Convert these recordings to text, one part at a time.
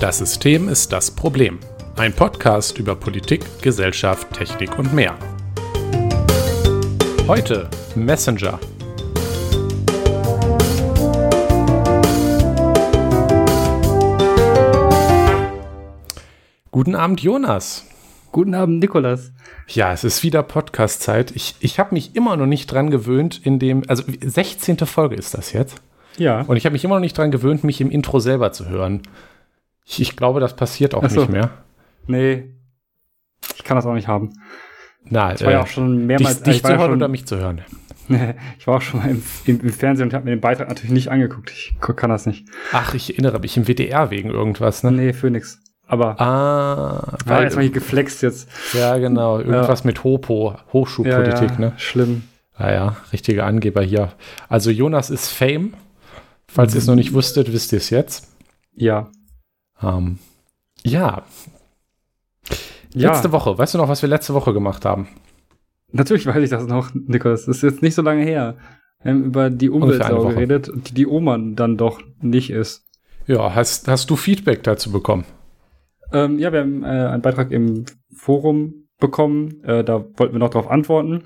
Das System ist das Problem. Ein Podcast über Politik, Gesellschaft, Technik und mehr. Heute Messenger. Guten Abend, Jonas. Guten Abend, Nikolas. Ja, es ist wieder Podcast-Zeit. Ich, ich habe mich immer noch nicht dran gewöhnt, in dem, also 16. Folge ist das jetzt. Ja. Und ich habe mich immer noch nicht dran gewöhnt, mich im Intro selber zu hören. Ich, ich glaube, das passiert auch so. nicht mehr. Nee. Ich kann das auch nicht haben. Na, Ich war ja äh, auch schon mehrmals. dich, dich ich, war zu ja hören schon, oder mich zu hören? ich war auch schon mal im, im, im Fernsehen und habe mir den Beitrag natürlich nicht angeguckt. Ich kann das nicht. Ach, ich erinnere mich im WDR wegen irgendwas, ne? Nee, für nix. Aber Ah, war weil, jetzt mal hier geflext jetzt. ja, genau, irgendwas mit Hopo, Hochschulpolitik, ja, ne? Schlimm. Ah ja, richtiger Angeber hier. Also Jonas ist Fame. Falls ihr es noch nicht wusstet, wisst ihr es jetzt. Ja. Ähm, ja, Ja, letzte Woche. Weißt du noch, was wir letzte Woche gemacht haben? natürlich weiß ich das noch, Nikolas. Das ist jetzt nicht so lange her. Wir haben über die Umweltsau geredet, die die Oma dann doch nicht ist. Ja, hast, hast du Feedback dazu bekommen? Ähm, ja, wir haben äh, einen Beitrag im Forum bekommen. Äh, da wollten wir noch darauf antworten.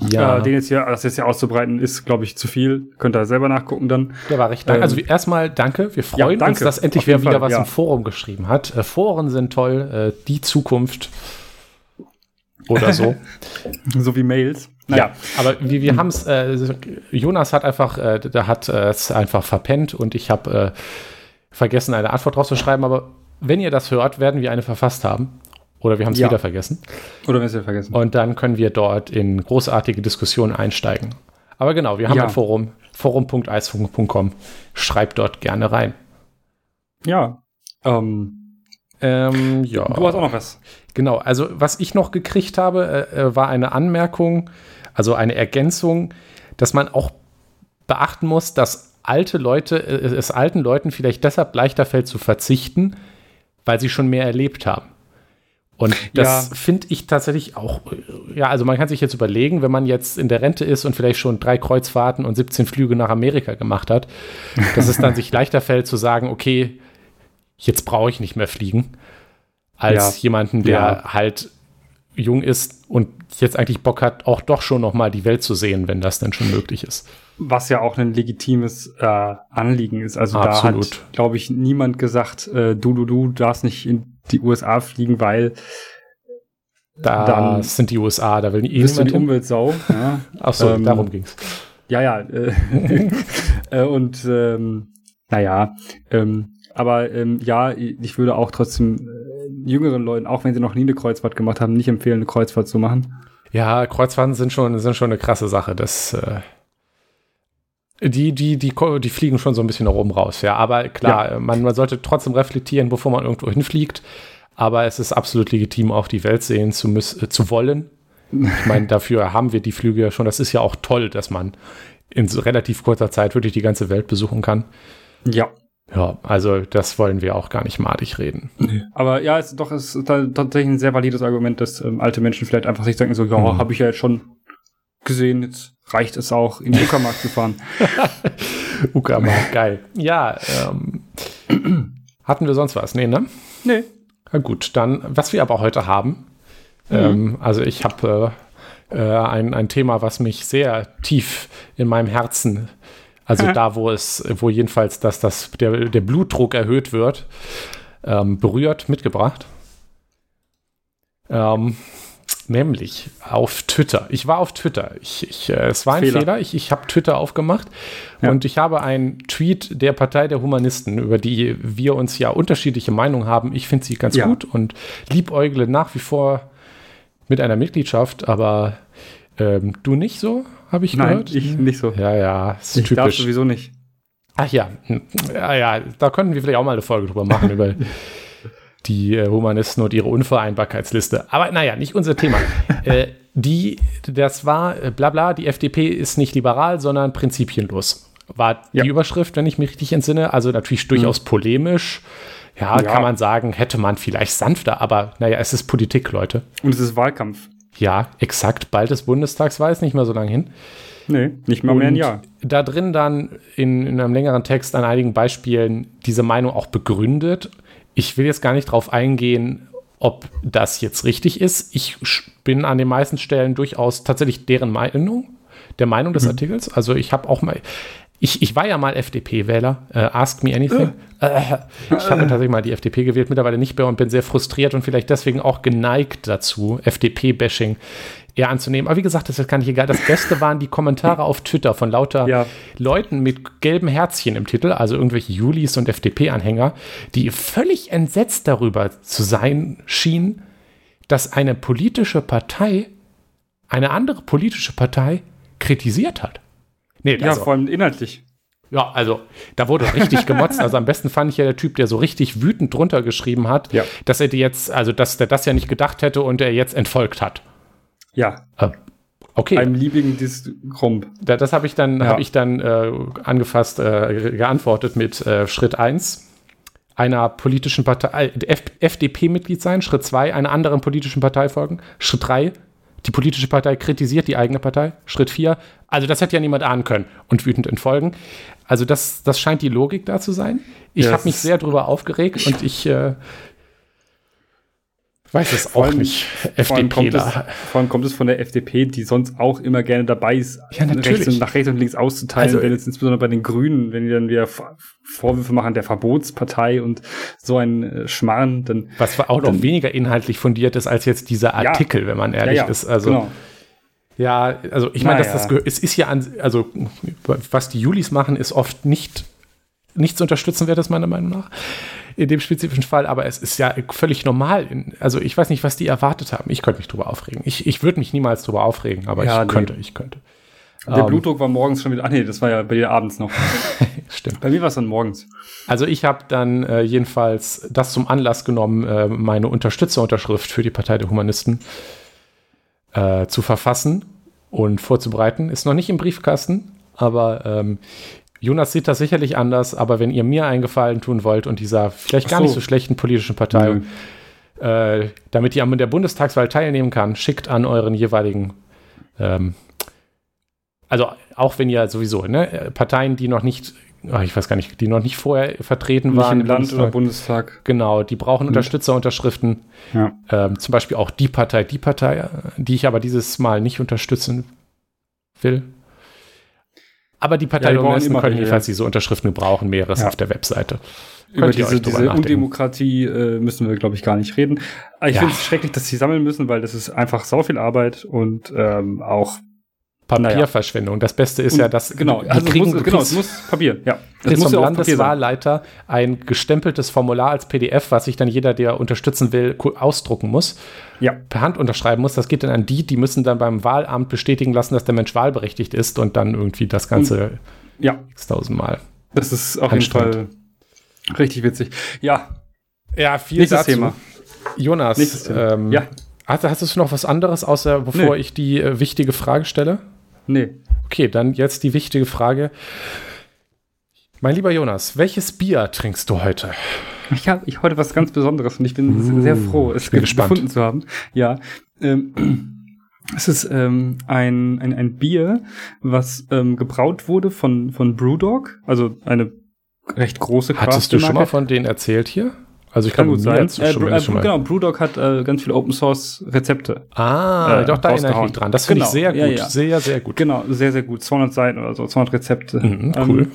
Äh, den jetzt hier, das jetzt hier auszubreiten, ist, glaube ich, zu viel. Könnt ihr selber nachgucken dann. Der war recht. Ähm, also erstmal danke. Wir freuen ja, uns, danke. dass endlich wer wieder Fall, was ja. im Forum geschrieben hat. Äh, Foren sind toll, äh, die Zukunft. Oder so. So wie Mails. Ja, aber wir, wir haben es, äh, Jonas hat einfach, äh, der hat äh, es einfach verpennt und ich habe vergessen, eine Antwort drauf zu schreiben. Aber wenn ihr das hört, werden wir eine verfasst haben. Oder wir haben es Ja. wieder vergessen. Oder wenn ihr vergessen. Und dann können wir dort in großartige Diskussionen einsteigen. Aber genau, wir haben Ja. ein Forum, forum.eisfunk.com. Schreibt dort gerne rein. Ja. Ähm, Ähm, ja. Du hast auch noch was. Genau, also was ich noch gekriegt habe, äh, äh, war eine Anmerkung, also eine Ergänzung, dass man auch beachten muss, dass alte Leute, äh, es alten Leuten vielleicht deshalb leichter fällt zu verzichten, weil sie schon mehr erlebt haben. Und das Ja. finde ich tatsächlich auch, äh, ja, also man kann sich jetzt überlegen, wenn man jetzt in der Rente ist und vielleicht schon drei Kreuzfahrten und 17 Flüge nach Amerika gemacht hat, dass es dann sich leichter fällt zu sagen, okay, jetzt brauche ich nicht mehr fliegen, als Ja. jemanden, der Ja. halt jung ist und jetzt eigentlich Bock hat, auch doch schon noch mal die Welt zu sehen, wenn das dann schon möglich ist. Was ja auch ein legitimes äh, Anliegen ist. Also Absolut. da hat, glaube ich, niemand gesagt, äh, du, du, du darfst nicht in die USA fliegen, weil Da Dann sind die USA, da will eh bist du die. Umweltsau. ja. Ach so, ähm, darum ging's. Ja, ja. Äh, äh, und ähm, naja, ähm, aber ähm, ja, ich würde auch trotzdem äh, jüngeren Leuten, auch wenn sie noch nie eine Kreuzfahrt gemacht haben, nicht empfehlen, eine Kreuzfahrt zu machen. Ja, Kreuzfahrten sind schon, sind schon eine krasse Sache. Das, äh, die, die, die, die fliegen schon so ein bisschen nach oben raus, ja. Aber klar, man, man sollte trotzdem reflektieren, bevor man irgendwo hinfliegt. Aber es ist absolut legitim, auch die Welt sehen zu, müssen, äh, zu wollen. Ich meine, dafür haben wir die Flüge ja schon. Das ist ja auch toll, dass man in so relativ kurzer Zeit wirklich die ganze Welt besuchen kann. Ja. Ja, also das wollen wir auch gar nicht madig reden. Aber ja, es, doch, es ist tatsächlich ein sehr valides Argument, dass ähm, alte Menschen vielleicht einfach sich denken, so, ja, Mhm. habe ich ja jetzt schon gesehen, jetzt reicht es auch, in den Uckermarkt zu fahren. Uckermark, geil. Ja, ähm, hatten wir sonst was? Nee, ne? Nee. Na gut, dann, was wir aber heute haben, ähm, also ich habe äh, äh, ein, ein Thema, was mich sehr tief in meinem Herzen, also Ja. da, wo es, wo jedenfalls dass das, der, der Blutdruck erhöht wird, ähm, berührt, mitgebracht. Ähm, nämlich auf Twitter. Ich war auf Twitter. Ich, ich, äh, es war ein Fehler. Fehler. Ich, ich habe Twitter aufgemacht Ja. und ich habe einen Tweet der Partei der Humanisten, über die wir uns ja unterschiedliche Meinungen haben. Ich finde sie ganz Ja. gut und liebäugle nach wie vor mit einer Mitgliedschaft, aber ähm, du nicht so, habe ich Nein, gehört. ich nicht so. ja, ja, ist ich darf typisch. sowieso nicht. Ach ja, ja, ja, da könnten wir vielleicht auch mal eine Folge drüber machen, über die äh, Humanisten und ihre Unvereinbarkeitsliste. Aber naja, nicht unser Thema. äh, die, das war, äh, bla bla, die FDP ist nicht liberal, sondern prinzipienlos. War Ja. die Überschrift, wenn ich mich richtig entsinne. Also natürlich durchaus polemisch. Ja, Ja. kann man sagen, hätte man vielleicht sanfter, aber naja, es ist Politik, Leute. Und es ist Wahlkampf. Ja, exakt. Bald ist Bundestagswahl, ist nicht mehr so lange hin. Nee, nicht mal mehr ein Jahr. Da drin dann in, in einem längeren Text an einigen Beispielen diese Meinung auch begründet, ich will jetzt gar nicht drauf eingehen, ob das jetzt richtig ist. Ich bin an den meisten Stellen durchaus tatsächlich deren Meinung, der Meinung des mhm. Artikels. Also ich habe auch mal, ich, ich war ja mal FDP-Wähler, äh, ask me anything. Äh. Äh, ich habe tatsächlich mal die FDP gewählt, mittlerweile nicht mehr und bin sehr frustriert und vielleicht deswegen auch geneigt dazu, FDP-Bashing eher anzunehmen. Aber wie gesagt, das ist gar nicht egal. Das Beste waren die Kommentare auf Twitter von lauter ja. Leuten mit gelben Herzchen im Titel, also irgendwelche Julis und FDP-Anhänger, die völlig entsetzt darüber zu sein schienen, dass eine politische Partei eine andere politische Partei kritisiert hat. Nee, ja, also, vor allem inhaltlich. Ja, also da wurde richtig gemotzt. Also am besten fand ich ja der Typ, der so richtig wütend drunter geschrieben hat, ja. dass er jetzt, also dass der das ja nicht gedacht hätte und er jetzt entfolgt hat. Ja. Äh, okay. Einem liebigen Diskrump. Da, das habe ich dann, ja. Hab ich dann äh, angefasst, äh, geantwortet mit äh, Schritt 1 einer politischen Partei, äh, FDP-Mitglied sein. Schritt 2 einer anderen politischen Partei folgen. Schritt 3 die politische Partei kritisiert die eigene Partei. Schritt 4. Also das hätte ja niemand ahnen können und wütend entfolgen. Also das, das scheint die Logik da zu sein. Ich yes. habe mich sehr darüber aufgeregt und ich äh, weiß es auch allem, nicht. FDPler. Vor allem kommt es von der FDP, die sonst auch immer gerne dabei ist, ja, rechts und, nach rechts und links auszuteilen, also, wenn es insbesondere bei den Grünen, wenn die dann wieder Vorwürfe machen der Verbotspartei und so ein äh, Schmarrn, dann. Was auch noch dann, weniger inhaltlich fundiert ist als jetzt dieser Artikel, ja, wenn man ehrlich ja, ist. Also, genau. Ja, also ich meine, naja. das, das es ist ja an, also was die Julis machen, ist oft nicht, nicht zu unterstützen, wäre das meiner Meinung nach in dem spezifischen Fall, aber es ist ja völlig normal. also ich weiß nicht, was die erwartet haben. Ich könnte mich drüber aufregen. Ich, ich würde mich niemals drüber aufregen, aber ja, ich nee. könnte, ich könnte. Der um, ähm, Blutdruck war morgens schon wieder. Ah nee, das war ja bei dir abends noch. Stimmt. Bei mir war es dann morgens. Also ich habe dann äh, jedenfalls das zum Anlass genommen, äh, meine Unterstützerunterschrift für die Partei der Humanisten äh, zu verfassen und vorzubereiten. Ist noch nicht im Briefkasten, aber ähm, Jonas sieht das sicherlich anders, aber wenn ihr mir einen Gefallen tun wollt und dieser vielleicht gar so. nicht so schlechten politischen Partei, mhm. äh, damit ihr an der Bundestagswahl teilnehmen kann, schickt an euren jeweiligen, ähm, also auch wenn ihr sowieso, ne, Parteien, die noch nicht ach, ich weiß gar nicht, die noch nicht vorher vertreten nicht waren. Im Land Bundestag. oder Bundestag. Genau, die brauchen mhm. Unterstützerunterschriften. Ja. Ähm, zum Beispiel auch die Partei, die Partei, die ich aber dieses Mal nicht unterstützen will. Aber die Partei ja, können jedenfalls diese Unterschriften gebrauchen, mehreres ja. auf der Webseite. Über diese, diese Undemokratie äh, müssen wir, glaube ich, gar nicht reden. ich ja. finde es schrecklich, dass sie sammeln müssen, weil das ist einfach sau viel Arbeit und ähm, auch Papierverschwendung. Das Beste ist und, ja, dass genau, also kriegen, muss, genau, es muss Papier, ja. Es muss vom Landeswahlleiter ein gestempeltes Formular als PDF, was sich dann jeder, der unterstützen will, ausdrucken muss, ja. per Hand unterschreiben muss. Das geht dann an die, die müssen dann beim Wahlamt bestätigen lassen, dass der Mensch wahlberechtigt ist und dann irgendwie das Ganze ja. x-tausendmal. Das ist auf jeden Fall richtig witzig. Ja. Ja, viel Nächstes dazu. Thema. Jonas, ähm, ja. Hast, hast, du noch was anderes, außer bevor nee. ich die äh, wichtige Frage stelle? Nee. Okay, dann jetzt die wichtige Frage. Mein lieber Jonas, welches Bier trinkst du heute? Ich habe ich heute was ganz Besonderes und ich bin uh, sehr froh, es gefunden zu haben. Ja. Ähm, es ist ähm, ein, ein, ein Bier, was ähm, gebraut wurde von, von Brewdog, also eine recht große Hattest du schon mal von denen erzählt hier? Also ich kann, kann gut sein. Äh, schon, äh, schon genau, Brewdog hat äh, ganz viele Open Source Rezepte. Ah, äh, doch, da erinnere ich mich dran. Das finde genau, ich sehr gut. Ja, ja. Sehr, sehr gut. Genau, sehr, sehr gut. 200 Seiten oder so, 200 Rezepte. Mhm, cool. Ähm,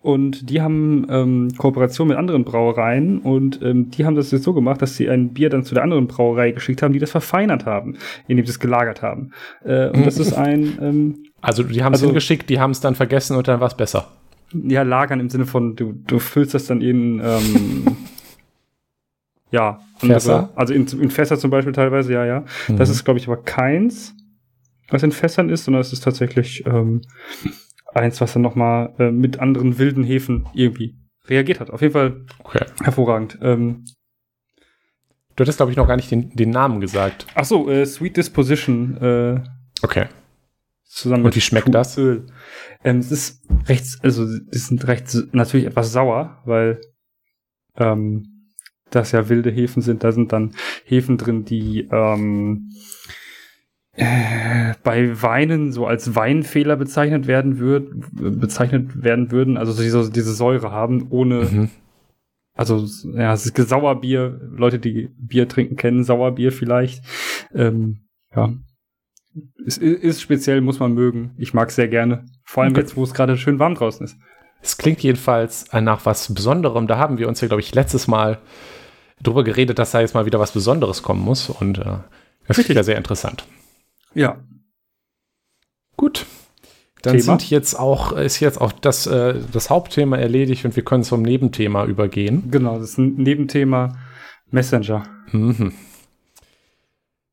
und die haben ähm, Kooperation mit anderen Brauereien und ähm, die haben das jetzt so gemacht, dass sie ein Bier dann zu der anderen Brauerei geschickt haben, die das verfeinert haben, indem sie es gelagert haben. Äh, und das ist ein. Ähm, also die haben es also, hingeschickt, die haben es dann vergessen und dann war es besser. Ja, lagern im Sinne von, du, du füllst das dann in. Ähm, Ja, andere, Fässer? Also in, in Fässer zum Beispiel teilweise, ja, ja. Mhm. Das ist, glaube ich, aber keins, was in Fässern ist, sondern es ist tatsächlich ähm, eins, was dann nochmal äh, mit anderen wilden Hefen irgendwie reagiert hat. Auf jeden Fall okay. hervorragend. Ähm, du hattest, glaube ich, noch gar nicht den, den Namen gesagt. Ach so, äh, Sweet Disposition. Äh, okay. Zusammen Und wie schmeckt das? Öl. Ähm, es ist recht, also, die sind recht, natürlich etwas sauer, weil ähm, das ja wilde Hefen sind. Da sind dann Hefen drin, die ähm, äh, bei Weinen so als Weinfehler bezeichnet werden würd, bezeichnet werden würden, also diese, diese Säure haben, ohne mhm. Also, ja, es ist Sauerbier. Leute, die Bier trinken, kennen Sauerbier vielleicht. Ähm, ja. Es ist speziell, muss man mögen. Ich mag es sehr gerne. Vor allem okay. jetzt, wo es gerade schön warm draußen ist. Es klingt jedenfalls nach was Besonderem. Da haben wir uns ja, glaube ich, letztes Mal drüber geredet, dass da jetzt mal wieder was Besonderes kommen muss. Und äh, das ist ja sehr interessant. Ja. Gut. Dann Thema. sind jetzt auch, ist jetzt auch das, äh, das Hauptthema erledigt und wir können zum Nebenthema übergehen. Genau, das ist ein Nebenthema Messenger. Mhm.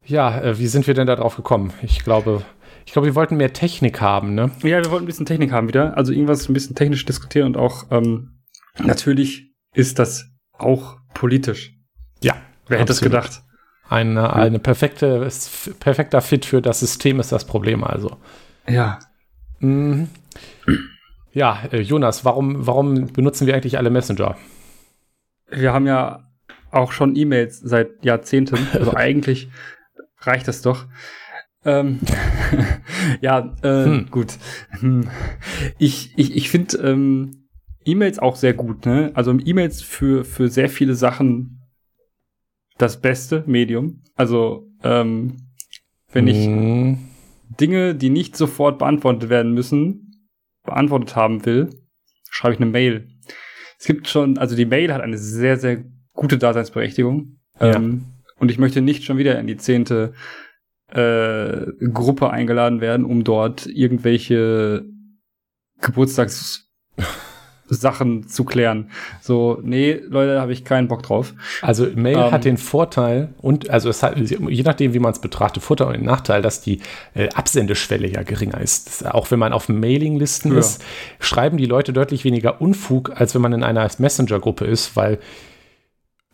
Ja, äh, wie sind wir denn da drauf gekommen? Ich glaube, ich glaube, wir wollten mehr Technik haben, ne? Ja, wir wollten ein bisschen Technik haben wieder. Also irgendwas ein bisschen technisch diskutieren und auch ähm, natürlich ist das auch politisch. Wer hätte es gedacht? Eine, eine perfekte, perfekter Fit für das System ist das Problem also. Ja. Mhm. Ja, äh, Jonas, warum, warum benutzen wir eigentlich alle Messenger? Wir haben ja auch schon E-Mails seit Jahrzehnten. Also eigentlich reicht das doch. Ähm, ja, äh, hm. gut. Hm. Ich, ich, ich finde ähm, E-Mails auch sehr gut. Ne? Also E-Mails für, für sehr viele Sachen das beste Medium. Also, ähm, wenn ich hm. Dinge, die nicht sofort beantwortet werden müssen, beantwortet haben will, schreibe ich eine Mail. Es gibt schon, also die Mail hat eine sehr, sehr gute Daseinsberechtigung. Ja. Ähm, und ich möchte nicht schon wieder in die zehnte äh, Gruppe eingeladen werden, um dort irgendwelche Geburtstags Sachen zu klären. So, nee, Leute, da habe ich keinen Bock drauf. Also Mail ähm, hat den Vorteil und also es hat, je nachdem, wie man es betrachtet, Vorteil und den Nachteil, dass die äh, Absendeschwelle ja geringer ist. Das, auch wenn man auf Mailinglisten ja. ist, schreiben die Leute deutlich weniger Unfug, als wenn man in einer Messenger-Gruppe ist, weil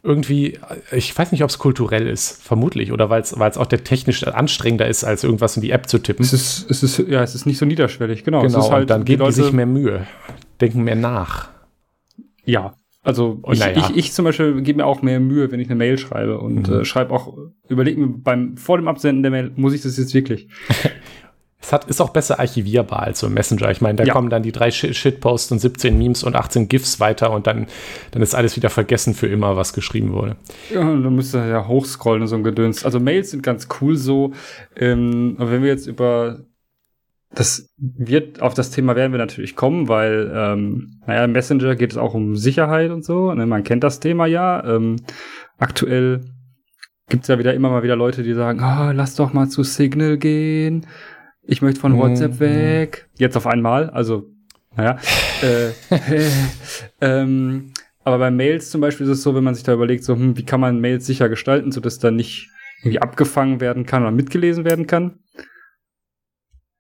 irgendwie, ich weiß nicht, ob es kulturell ist, vermutlich, oder weil es auch der technisch anstrengender ist, als irgendwas in die App zu tippen. Es ist, es ist, ja, es ist nicht so niederschwellig, genau. Genau, halt, und dann geben die, Leute, die sich mehr Mühe, denken mehr nach. Ja, also ich, ja. ich, ich, zum Beispiel gebe mir auch mehr Mühe, wenn ich eine Mail schreibe und mhm. äh, schreibe auch, überlege mir beim vor dem Absenden der Mail, muss ich das jetzt wirklich? Es hat, ist auch besser archivierbar als so ein Messenger. Ich meine, da ja. kommen dann die drei Shitposts und 17 Memes und 18 GIFs weiter und dann, dann ist alles wieder vergessen für immer, was geschrieben wurde. Ja, und dann müsst ihr ja hochscrollen und so ein Gedöns. Also Mails sind ganz cool so. Ähm, aber wenn wir jetzt über das wird, auf das Thema werden wir natürlich kommen, weil, ähm, naja, im Messenger geht es auch um Sicherheit und so. Ne? Man kennt das Thema ja. Ähm, aktuell gibt es ja wieder immer mal wieder Leute, die sagen, oh, lass doch mal zu Signal gehen ich möchte von WhatsApp mhm. weg. Jetzt auf einmal, also, naja. äh, äh, ähm, aber bei Mails zum Beispiel ist es so, wenn man sich da überlegt, so, hm, wie kann man Mails sicher gestalten, sodass da nicht irgendwie abgefangen werden kann oder mitgelesen werden kann.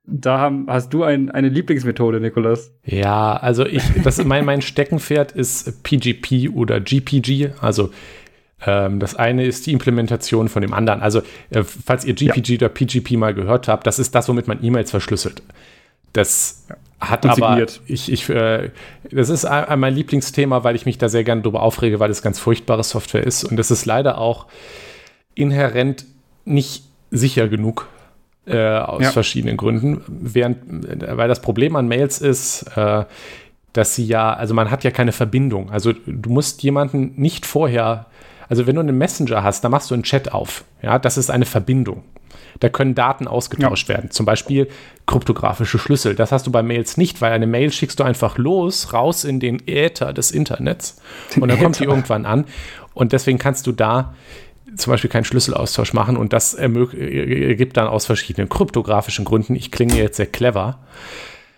Da haben, hast du ein, eine Lieblingsmethode, Nikolas? Ja, also ich, das mein, mein Steckenpferd ist PGP oder GPG, also ähm, das eine ist die Implementation von dem anderen. Also, äh, falls ihr GPG ja. oder PGP mal gehört habt, das ist das, womit man E-Mails verschlüsselt. Das ja. hat aber, ich, ich, äh, das ist mein Lieblingsthema, weil ich mich da sehr gerne drüber aufrege, weil es ganz furchtbare Software ist. Und das ist leider auch inhärent nicht sicher genug. Äh, aus ja. verschiedenen Gründen. Während, äh, weil das Problem an Mails ist, äh, dass sie ja, also man hat ja keine Verbindung. Also du musst jemanden nicht vorher also wenn du einen Messenger hast, da machst du einen Chat auf. Ja, das ist eine Verbindung. Da können Daten ausgetauscht ja. werden. Zum Beispiel kryptografische Schlüssel. Das hast du bei Mails nicht, weil eine Mail schickst du einfach los, raus in den Äther des Internets. Den und dann Äther. kommt die irgendwann an. Und deswegen kannst du da zum Beispiel keinen Schlüsselaustausch machen und das ergibt dann aus verschiedenen kryptografischen Gründen, ich klinge jetzt sehr clever,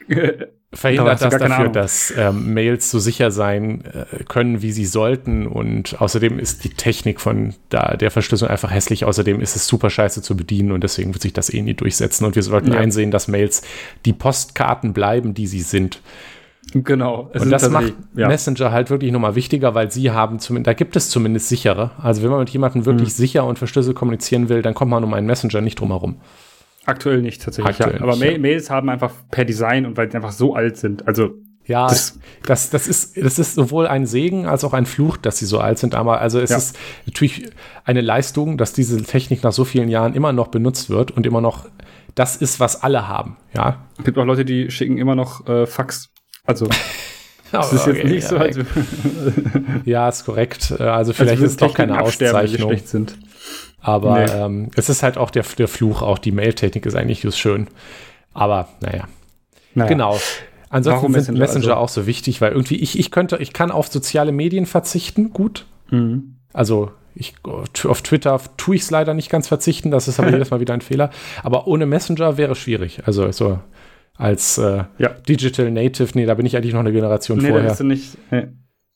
verhindert das dafür, dass ähm, Mails so sicher sein äh, können, wie sie sollten. Und außerdem ist die Technik von da, der Verschlüsselung einfach hässlich. Außerdem ist es super scheiße zu bedienen und deswegen wird sich das eh nie durchsetzen. Und wir sollten ja. einsehen, dass Mails die Postkarten bleiben, die sie sind. Genau. und das macht ja. Messenger halt wirklich nochmal wichtiger, weil sie haben zumindest, da gibt es zumindest sichere. Also wenn man mit jemandem wirklich mhm. sicher und verschlüsselt kommunizieren will, dann kommt man um einen Messenger nicht drum herum. Aktuell nicht tatsächlich. Aktuell ja. Aber nicht, ja. Mails haben einfach per Design und weil sie einfach so alt sind. Also ja, das, das, das, ist, das ist sowohl ein Segen als auch ein Fluch, dass sie so alt sind. Aber also es ja. ist natürlich eine Leistung, dass diese Technik nach so vielen Jahren immer noch benutzt wird und immer noch das ist, was alle haben. Ja. Es gibt auch Leute, die schicken immer noch äh, Fax. Also Das ist jetzt nicht so, als Ja, ist korrekt. Also, also vielleicht also ist es doch keine Auszeichnung. Schlecht sind. Aber nee. ähm, es ist halt auch der, der Fluch, auch die Mail-Technik ist eigentlich just schön. Aber naja. naja. Genau. Ansonsten Warum sind Messenger, Messenger also? auch so wichtig, weil irgendwie ich, ich könnte, ich kann auf soziale Medien verzichten, gut. Mhm. Also ich, auf Twitter tue ich es leider nicht ganz verzichten, das ist aber jedes Mal wieder ein Fehler. Aber ohne Messenger wäre schwierig. Also so als äh, ja. Digital Native, nee, da bin ich eigentlich noch eine Generation nee, vorher. Da bist du nicht. Nee.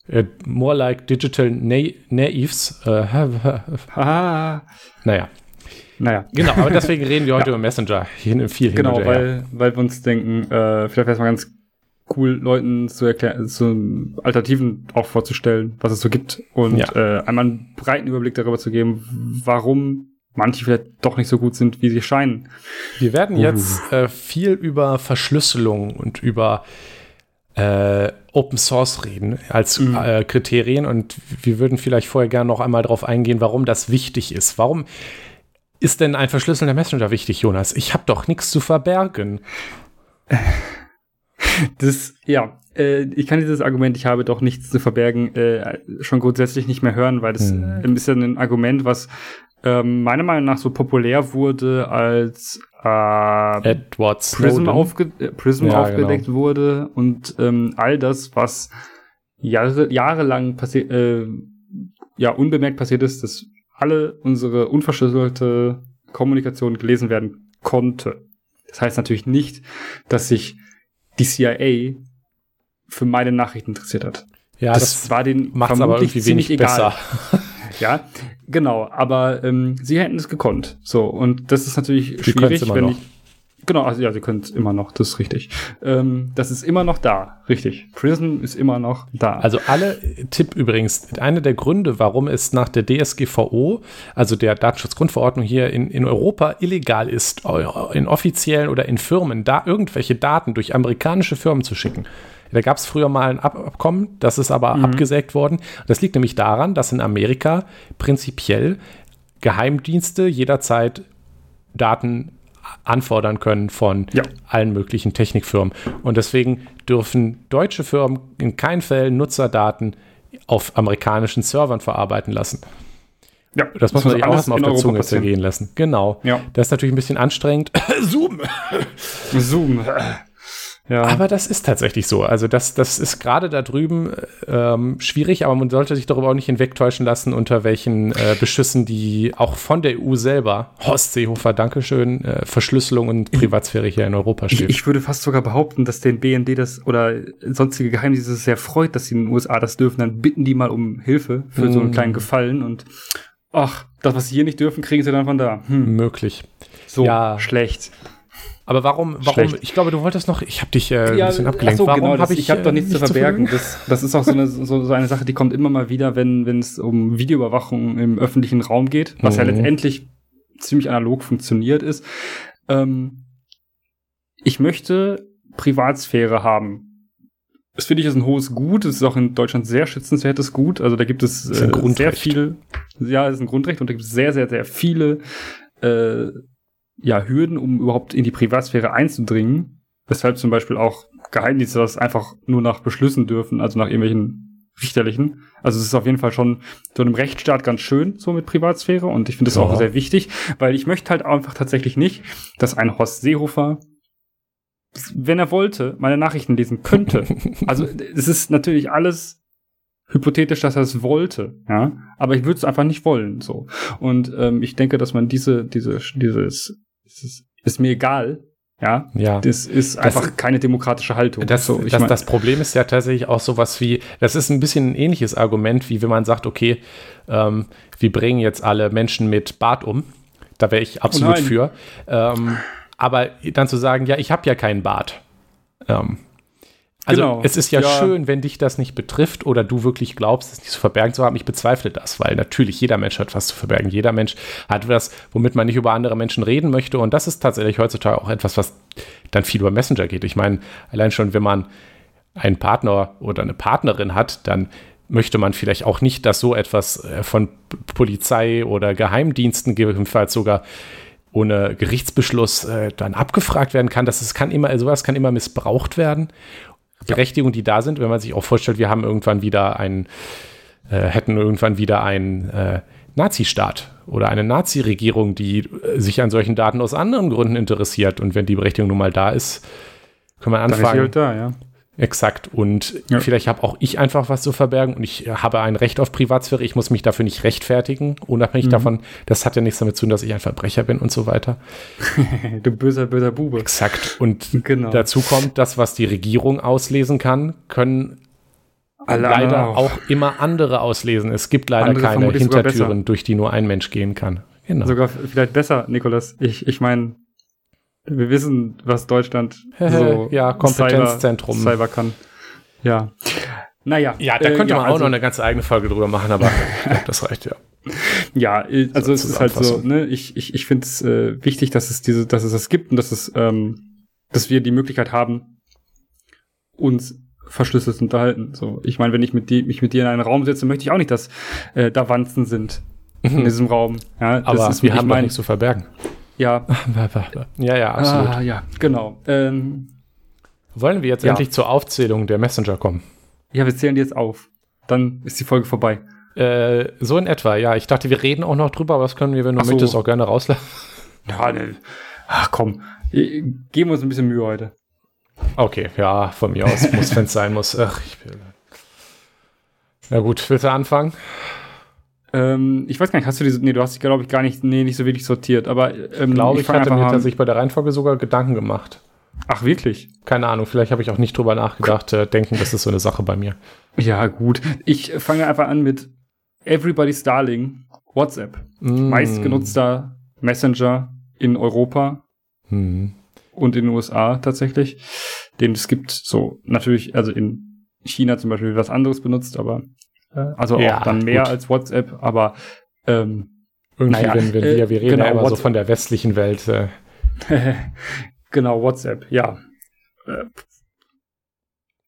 Uh, more like Digital Na Naives. Uh, ah. Naja. Naja. Genau, aber deswegen reden wir heute ja. über Messenger. Hin, viel genau, weil, weil wir uns denken, äh, vielleicht wäre es mal ganz cool, Leuten zu erklären, zu Alternativen auch vorzustellen, was es so gibt und ja. äh, einmal einen breiten Überblick darüber zu geben, warum manche vielleicht doch nicht so gut sind, wie sie scheinen. Wir werden uh. jetzt äh, viel über Verschlüsselung und über äh, Open Source reden als mhm. äh, Kriterien und wir würden vielleicht vorher gerne noch einmal darauf eingehen, warum das wichtig ist. Warum ist denn ein verschlüsselter Messenger wichtig, Jonas? Ich habe doch nichts zu verbergen. Das, ja, äh, ich kann dieses Argument, ich habe doch nichts zu verbergen, äh, schon grundsätzlich nicht mehr hören, weil das mhm. ist ja ein Argument, was ähm, meiner Meinung nach so populär wurde, als äh, Edward Prism, aufge äh, Prism ja, aufgedeckt genau. wurde und ähm, all das, was Jahre, jahrelang passiert, äh, ja, unbemerkt passiert ist, dass alle unsere unverschlüsselte Kommunikation gelesen werden konnte. Das heißt natürlich nicht, dass sich die CIA für meine Nachrichten interessiert hat. Ja, das, das war den macht aber irgendwie wenig egal. besser. Ja, genau. Aber ähm, sie hätten es gekonnt. So und das ist natürlich sie schwierig, wenn noch. ich Genau, also ja, sie können es immer noch, das ist richtig. Ähm, das ist immer noch da, richtig. Prison ist immer noch da. Also alle, Tipp übrigens, einer der Gründe, warum es nach der DSGVO, also der Datenschutzgrundverordnung hier in, in Europa illegal ist, in offiziellen oder in Firmen, da irgendwelche Daten durch amerikanische Firmen zu schicken. Da gab es früher mal ein Abkommen, das ist aber mhm. abgesägt worden. Das liegt nämlich daran, dass in Amerika prinzipiell Geheimdienste jederzeit Daten anfordern können von ja. allen möglichen Technikfirmen. Und deswegen dürfen deutsche Firmen in keinen Fall Nutzerdaten auf amerikanischen Servern verarbeiten lassen. Ja, das muss man sich auch erstmal auf der Zunge zergehen lassen. Genau. Ja. Das ist natürlich ein bisschen anstrengend. Zoom. Zoom. Ja. Aber das ist tatsächlich so. Also das, das ist gerade da drüben ähm, schwierig, aber man sollte sich darüber auch nicht hinwegtäuschen lassen, unter welchen äh, Beschüssen die auch von der EU selber, Horst Seehofer, Dankeschön, äh, Verschlüsselung und Privatsphäre hier in Europa steht. Ich, ich, würde fast sogar behaupten, dass den BND das oder sonstige Geheimdienste sehr freut, dass sie in den USA das dürfen. Dann bitten die mal um Hilfe für mm. so einen mm. kleinen Gefallen und ach, das, was sie hier nicht dürfen, kriegen sie dann von da. Hm. Möglich. So ja. schlecht. Aber warum, warum, Schlecht. ich glaube, du wolltest noch, ich habe dich äh, ja, ein bisschen abgelenkt. So, warum genau, habe ich, ich habe doch nichts äh, zu verbergen. Zu das, das ist auch so eine, so, so eine Sache, die kommt immer mal wieder, wenn wenn es um Videoüberwachung im öffentlichen Raum geht, was mhm. ja letztendlich ziemlich analog funktioniert ist. Ähm, ich möchte Privatsphäre haben. Das finde ich ist ein hohes Gut. Es ist auch in Deutschland sehr schützenswertes Gut. Also da gibt es äh, sehr viel, ja, es ist ein Grundrecht und da gibt es sehr, sehr, sehr viele äh, ja, Hürden, um überhaupt in die Privatsphäre einzudringen. Weshalb zum Beispiel auch Geheimdienste das einfach nur nach Beschlüssen dürfen, also nach irgendwelchen richterlichen. Also es ist auf jeden Fall schon so einem Rechtsstaat ganz schön so mit Privatsphäre und ich finde das ja. auch sehr wichtig, weil ich möchte halt einfach tatsächlich nicht, dass ein Horst Seehofer wenn er wollte, meine Nachrichten lesen könnte. Also es ist natürlich alles hypothetisch, dass er es wollte, ja, aber ich würde es einfach nicht wollen, so. Und ähm, ich denke, dass man diese, diese, dieses ist, ist mir egal. Ja, ja. das ist einfach das, keine demokratische Haltung. Das, so, das, das, Problem ist ja tatsächlich auch sowas wie, das ist ein bisschen ein ähnliches Argument, wie wenn man sagt, okay, ähm, wir bringen jetzt alle Menschen mit Bart um. Da wäre ich absolut oh für. Ähm, aber dann zu sagen, ja, ich habe ja keinen Bart. Ähm, also genau. es ist ja, ja, schön, wenn dich das nicht betrifft oder du wirklich glaubst, es nicht zu verbergen zu haben. Ich bezweifle das, weil natürlich jeder Mensch hat was zu verbergen. Jeder Mensch hat was, womit man nicht über andere Menschen reden möchte. Und das ist tatsächlich heutzutage auch etwas, was dann viel über Messenger geht. Ich meine, allein schon, wenn man einen Partner oder eine Partnerin hat, dann möchte man vielleicht auch nicht, dass so etwas äh, von Polizei oder Geheimdiensten, gegebenenfalls sogar ohne Gerichtsbeschluss äh, dann abgefragt werden kann. Das ist, kann immer, sowas kann immer missbraucht werden. Berechtigungen, die da sind, wenn man sich auch vorstellt, wir haben irgendwann wieder einen, äh, hätten irgendwann wieder einen äh, Nazi-Staat oder eine Nazi-Regierung, die äh, sich an solchen Daten aus anderen Gründen interessiert. Und wenn die Berechtigung nun mal da ist, kann man anfangen. Dann ist halt da, ja. Exakt. Und ja. vielleicht habe auch ich einfach was zu verbergen und ich habe ein Recht auf Privatsphäre. Ich muss mich dafür nicht rechtfertigen, unabhängig mhm. davon. Das hat ja nichts damit zu tun, dass ich ein Verbrecher bin und so weiter. du böser, böser Bube. Exakt. Und genau. dazu kommt, das, was die Regierung auslesen kann, können Alle leider auch. auch. immer andere auslesen. Es gibt leider andere keine Hintertüren, durch die nur ein Mensch gehen kann. Genau. Sogar vielleicht besser, Nikolas. Ich, ich meine, wir wissen, was Deutschland so ja, Kompetenzzentrum Cyber, Cyber kann. Ja. Naja. Ja, da könnte äh, man ja, auch also, noch eine ganze eigene Folge drüber machen, aber ich glaube, das reicht ja. Ja, äh, also es ist halt so, ne, ich, ich, ich finde es äh, wichtig, dass es diese, dass es das gibt und dass es, ähm, dass wir die Möglichkeit haben, uns verschlüsselt zu unterhalten. So, ich meine, wenn ich mit die, mich mit dir in einen Raum setze, möchte ich auch nicht, dass äh, da Wanzen sind in diesem Raum. Ja, aber ist, wir haben doch nichts zu verbergen. Ja. ja, ja, absolut. Ah, ja, genau. Ähm, Wollen wir jetzt ja. endlich zur Aufzählung der Messenger kommen? Ja, wir zählen die jetzt auf. Dann ist die Folge vorbei. Äh, so in etwa, ja. Ich dachte, wir reden auch noch drüber, aber das können wir, wenn du Ach möchtest, auch gerne rauslassen. Ja, ne. Ach komm, geben wir uns ein bisschen Mühe heute. Okay, ja, von mir aus muss, wenn es sein muss. Ach, ich will. Na gut, willst du anfangen? Ähm, ich weiß gar nicht, hast du diese, nee, du hast dich, glaube ich, gar nicht, nee, nicht so wirklich sortiert, aber ähm, glaube, ich, ich hatte mir tatsächlich bei der Reihenfolge sogar Gedanken gemacht. Ach, wirklich? Keine Ahnung, vielleicht habe ich auch nicht drüber nachgedacht, äh, denken, das ist so eine Sache bei mir. Ja, gut. Ich fange einfach an mit Everybody's Darling, WhatsApp. Mm. Meistgenutzter Messenger in Europa mm. und in den USA tatsächlich. Den es gibt so natürlich, also in China zum Beispiel was anderes benutzt, aber also ja, auch dann mehr gut. als WhatsApp, aber ähm, irgendwie, naja, wenn, wenn wir, äh, wir reden genau, ja immer WhatsApp. so von der westlichen Welt. Äh. genau, WhatsApp, ja. Äh,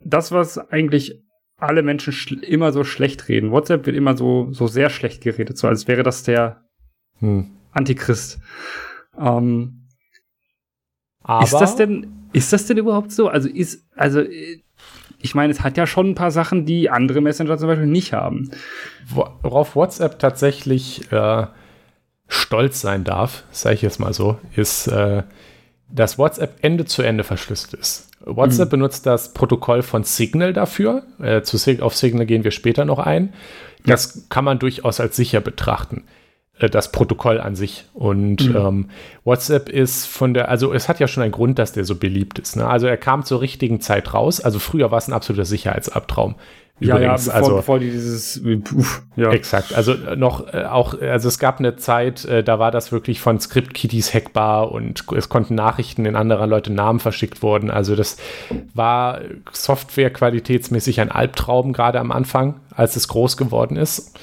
das, was eigentlich alle Menschen immer so schlecht reden. WhatsApp wird immer so, so sehr schlecht geredet, so als wäre das der hm. Antichrist. Ähm, Aber ist das denn, ist das denn überhaupt so? Also ist, also äh, ich meine, es hat ja schon ein paar Sachen, die andere Messenger zum Beispiel nicht haben. Worauf WhatsApp tatsächlich äh, stolz sein darf, sage ich jetzt mal so, ist, äh, dass WhatsApp Ende zu Ende verschlüsselt ist. WhatsApp mhm. benutzt das Protokoll von Signal dafür. Äh, zu, auf Signal gehen wir später noch ein. Das ja. kann man durchaus als sicher betrachten. Äh, das Protokoll an sich. Und mhm. ähm, WhatsApp ist von der, also es hat ja schon einen Grund, dass der so beliebt ist. Ne? Also er kam zur richtigen Zeit raus. Also früher war es ein absoluter Sicherheitsabtraum. Übrigens, ja, ja, bevor, also, bevor die dieses, uff, ja. Exakt, also noch äh, auch, also es gab eine Zeit, äh, da war das wirklich von Script-Kitties hackbar und es konnten Nachrichten in anderer Leute Namen verschickt worden. Also das war Software-qualitätsmäßig ein Albtraum, gerade am Anfang, als es groß geworden ist.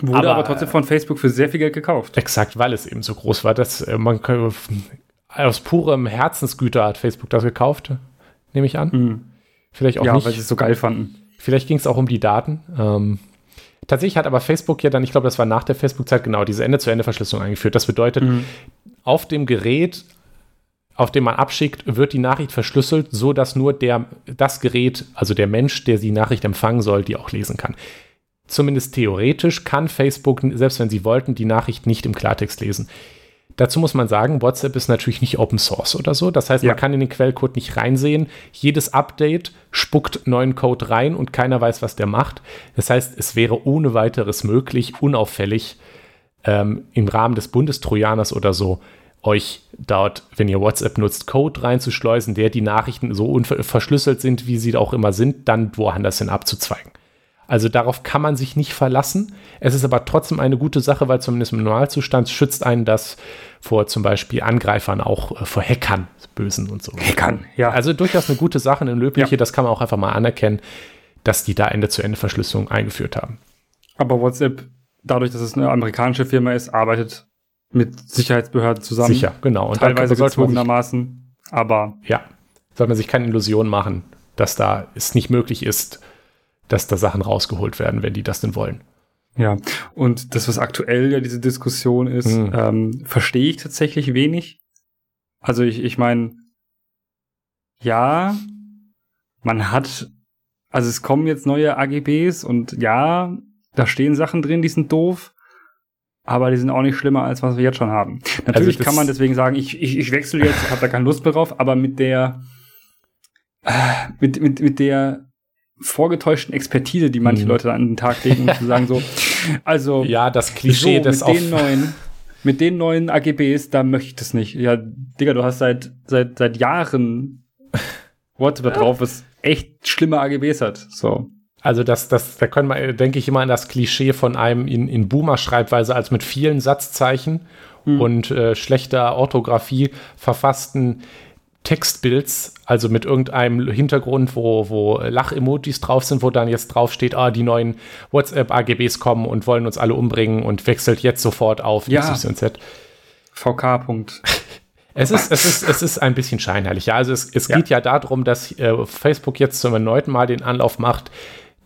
Wurde aber, aber, trotzdem von Facebook für sehr viel Geld gekauft. Exakt, weil es eben so groß war, dass äh, man aus purem Herzensgüter hat Facebook das gekauft, nehme ich an. Mhm. Vielleicht auch ja, nicht. weil sie es so geil fanden. Vielleicht ging es auch um die Daten. Ähm, tatsächlich hat aber Facebook ja dann, ich glaube, das war nach der Facebook-Zeit, genau diese Ende-zu-Ende-Verschlüsselung eingeführt. Das bedeutet, mhm. auf dem Gerät, auf dem man abschickt, wird die Nachricht verschlüsselt, so dass nur der, das Gerät, also der Mensch, der die Nachricht empfangen soll, die auch lesen kann zumindest theoretisch kann Facebook, selbst wenn sie wollten, die Nachricht nicht im Klartext lesen. Dazu muss man sagen, WhatsApp ist natürlich nicht Open Source oder so. Das heißt, ja. man kann in den Quellcode nicht reinsehen. Jedes Update spuckt neuen Code rein und keiner weiß, was der macht. Das heißt, es wäre ohne weiteres möglich, unauffällig ähm, im Rahmen des Bundestrojaners oder so, euch dort, wenn ihr WhatsApp nutzt, Code reinzuschleusen, der die Nachrichten so verschlüsselt sind, wie sie auch immer sind, dann woanders hin abzuzweigen. Also darauf kann man sich nicht verlassen. Es ist aber trotzdem eine gute Sache, weil zumindest im Normalzustand schützt einen das vor zum Beispiel Angreifern, auch äh, vor Hackern, Bösen und so. Hackern, ja. Also durchaus eine gute Sache, eine löbliche, ja. das kann man auch einfach mal anerkennen, dass die da Ende-zu-Ende-Verschlüsselung eingeführt haben. Aber WhatsApp, dadurch, dass es eine amerikanische Firma ist, arbeitet mit Sicherheitsbehörden zusammen. Sicher, genau. Und teilweise gezwungenermaßen, aber. Ja, soll man sich keine Illusion machen, dass da es nicht möglich ist, dass da Sachen rausgeholt werden, wenn die das denn wollen. Ja, und das, was aktuell ja diese Diskussion ist, mhm. ähm, verstehe ich tatsächlich wenig. Also ich, ich meine, ja, man hat, also es kommen jetzt neue AGBs und ja, da stehen Sachen drin, die sind doof, aber die sind auch nicht schlimmer, als was wir jetzt schon haben. Natürlich also kann man deswegen sagen, ich, ich, ich wechsle jetzt, ich habe da keine Lust mehr drauf, aber mit der, äh, mit, mit, mit der vorgetäuschten Expertise, die manche mhm. Leute an den Tag legen, um zu sagen so, also ja, das Klischee so, des mit den neuen mit den neuen AGBs, da möchte ich das nicht. Ja, Digga, du hast seit seit seit Jahren WhatsApp drauf, was echt schlimme AGBs hat. So. Also das, das, da können wir, denke ich immer an das Klischee von einem in, in Boomer-Schreibweise als mit vielen Satzzeichen hm. und äh, schlechter Orthographie verfassten Textbilds, also mit irgendeinem Hintergrund, wo, wo Lach-Emojis drauf sind, wo dann jetzt drauf steht, ah, die neuen WhatsApp-AGBs kommen und wollen uns alle umbringen und wechselt jetzt sofort auf ja. XYZ. VK. Es ist, es, ist, es ist ein bisschen scheinheilig. Ja, also es, es ja. geht ja darum, dass äh, Facebook jetzt zum erneuten Mal den Anlauf macht,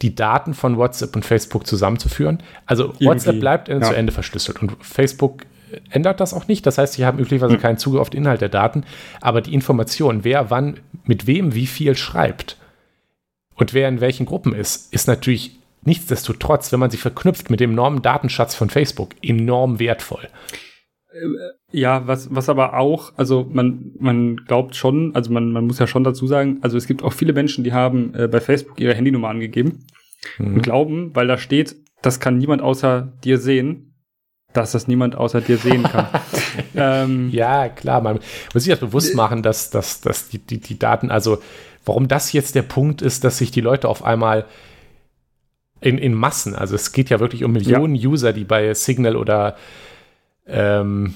die Daten von WhatsApp und Facebook zusammenzuführen. Also Irgendwie. WhatsApp bleibt Ende ja. zu Ende verschlüsselt und Facebook ändert das auch nicht. Das heißt, sie haben üblicherweise hm. keinen Zugriff auf den Inhalt der Daten, aber die Information, wer wann mit wem wie viel schreibt und wer in welchen Gruppen ist, ist natürlich nichtsdestotrotz, wenn man sie verknüpft mit dem enormen Datenschatz von Facebook, enorm wertvoll. Äh, ja, was, was aber auch, also man, man glaubt schon, also man, man muss ja schon dazu sagen, also es gibt auch viele Menschen, die haben äh, bei Facebook ihre Handynummer angegeben mhm. und glauben, weil da steht, das kann niemand außer dir sehen, dass das niemand außer dir sehen kann. ähm, ja, klar, man muss sich das bewusst machen, dass, dass, dass die, die, die Daten, also warum das jetzt der Punkt ist, dass sich die Leute auf einmal in, in Massen, also es geht ja wirklich um Millionen ja. User, die bei Signal oder ähm,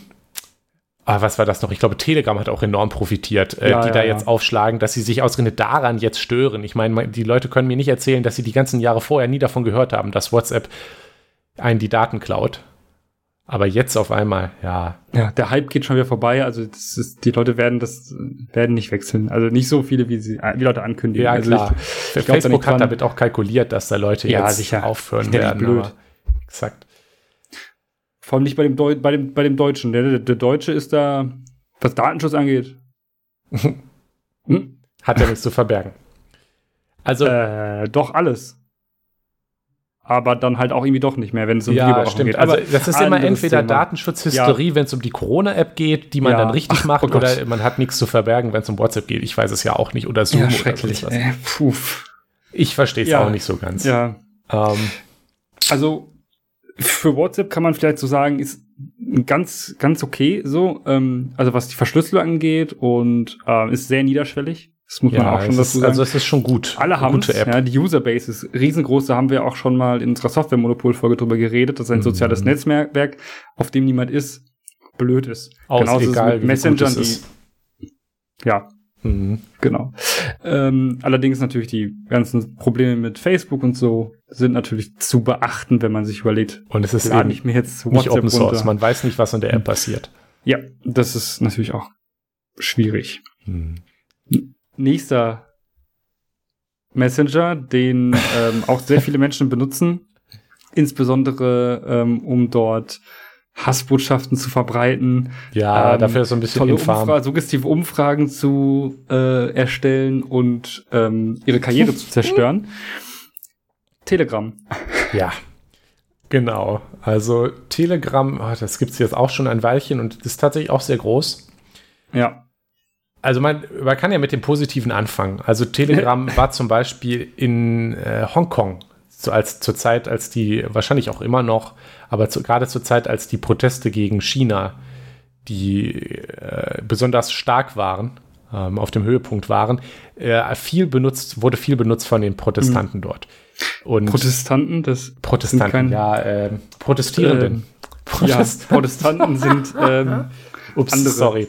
ah, was war das noch? Ich glaube, Telegram hat auch enorm profitiert, äh, ja, die ja, da jetzt aufschlagen, dass sie sich ausgerechnet daran jetzt stören. Ich meine, die Leute können mir nicht erzählen, dass sie die ganzen Jahre vorher nie davon gehört haben, dass WhatsApp einen die Daten klaut. Aber jetzt auf einmal, ja. Ja, der Hype geht schon wieder vorbei. Also ist, die Leute werden das werden nicht wechseln. Also nicht so viele, wie sie wie Leute ankündigen. Ja, also klar. Ich, ich Facebook hat damit auch kalkuliert, dass da Leute ja, jetzt sicher. aufhören werden. Blöd. exakt. Vor allem nicht bei dem, Deu bei dem, bei dem Deutschen. Der, der, der Deutsche ist da, was Datenschutz angeht. hm? Hat ja nichts zu verbergen. Also. Äh, doch alles aber dann halt auch irgendwie doch nicht mehr, wenn es um ja, Videoüberwachung geht. Also das ist immer entweder Datenschutzhysterie, ja. wenn es um die Corona-App geht, die man ja. dann richtig macht, oh oder man hat nichts zu verbergen, wenn es um WhatsApp geht. Ich weiß es ja auch nicht. Oder Zoom ja, schrecklich. oder äh, Ich verstehe es auch nicht so ganz. Ja. Ähm. Also für WhatsApp kann man vielleicht so sagen, ist ganz, ganz okay so. Ähm, also was die Verschlüsselung angeht und äh, ist sehr niederschwellig. Das muss ja, man auch schon dazu ist, sagen. Also es ist schon gut. Alle haben es. Ja, die Userbase ist riesengroß. Da haben wir auch schon mal in unserer Software-Monopol-Folge drüber geredet, dass ein mhm. soziales Netzwerk, auf dem niemand ist, blöd ist. Aus, Genauso egal, mit Messengern, die ja, Mhm. Genau. Ähm, allerdings natürlich die ganzen Probleme mit Facebook und so sind natürlich zu beachten, wenn man sich überlegt. Und es ist eben nicht, mir jetzt WhatsApp nicht Open Source. Runter. Man weiß nicht, was in der App passiert. Ja, das ist natürlich auch schwierig. Mhm nächster Messenger, den ähm, auch sehr viele Menschen benutzen, insbesondere um, ähm, um dort Hassbotschaften zu verbreiten. Ja, ähm, dafür ist so ein bisschen tolle Umfra suggestive Umfragen zu äh, erstellen und ähm, ihre Karriere zu zerstören. Telegram. Ja, genau. Also Telegram, oh, das gibt es jetzt auch schon ein Weilchen und ist tatsächlich auch sehr groß. Ja also man, man kann ja mit dem Positiven anfangen. Also Telegram war zum Beispiel in äh, Hongkong, so als zur Zeit, als die, wahrscheinlich auch immer noch, aber zu, gerade zur Zeit, als die Proteste gegen China, die äh, besonders stark waren, ähm, auf dem Höhepunkt waren, äh, viel benutzt, wurde viel benutzt von den Protestanten mhm. dort. Und Protestanten, das Protestanten, kein, ja, äh, Protestierenden. Protest ja, Protestanten sind ähm, Ups, andere sorry.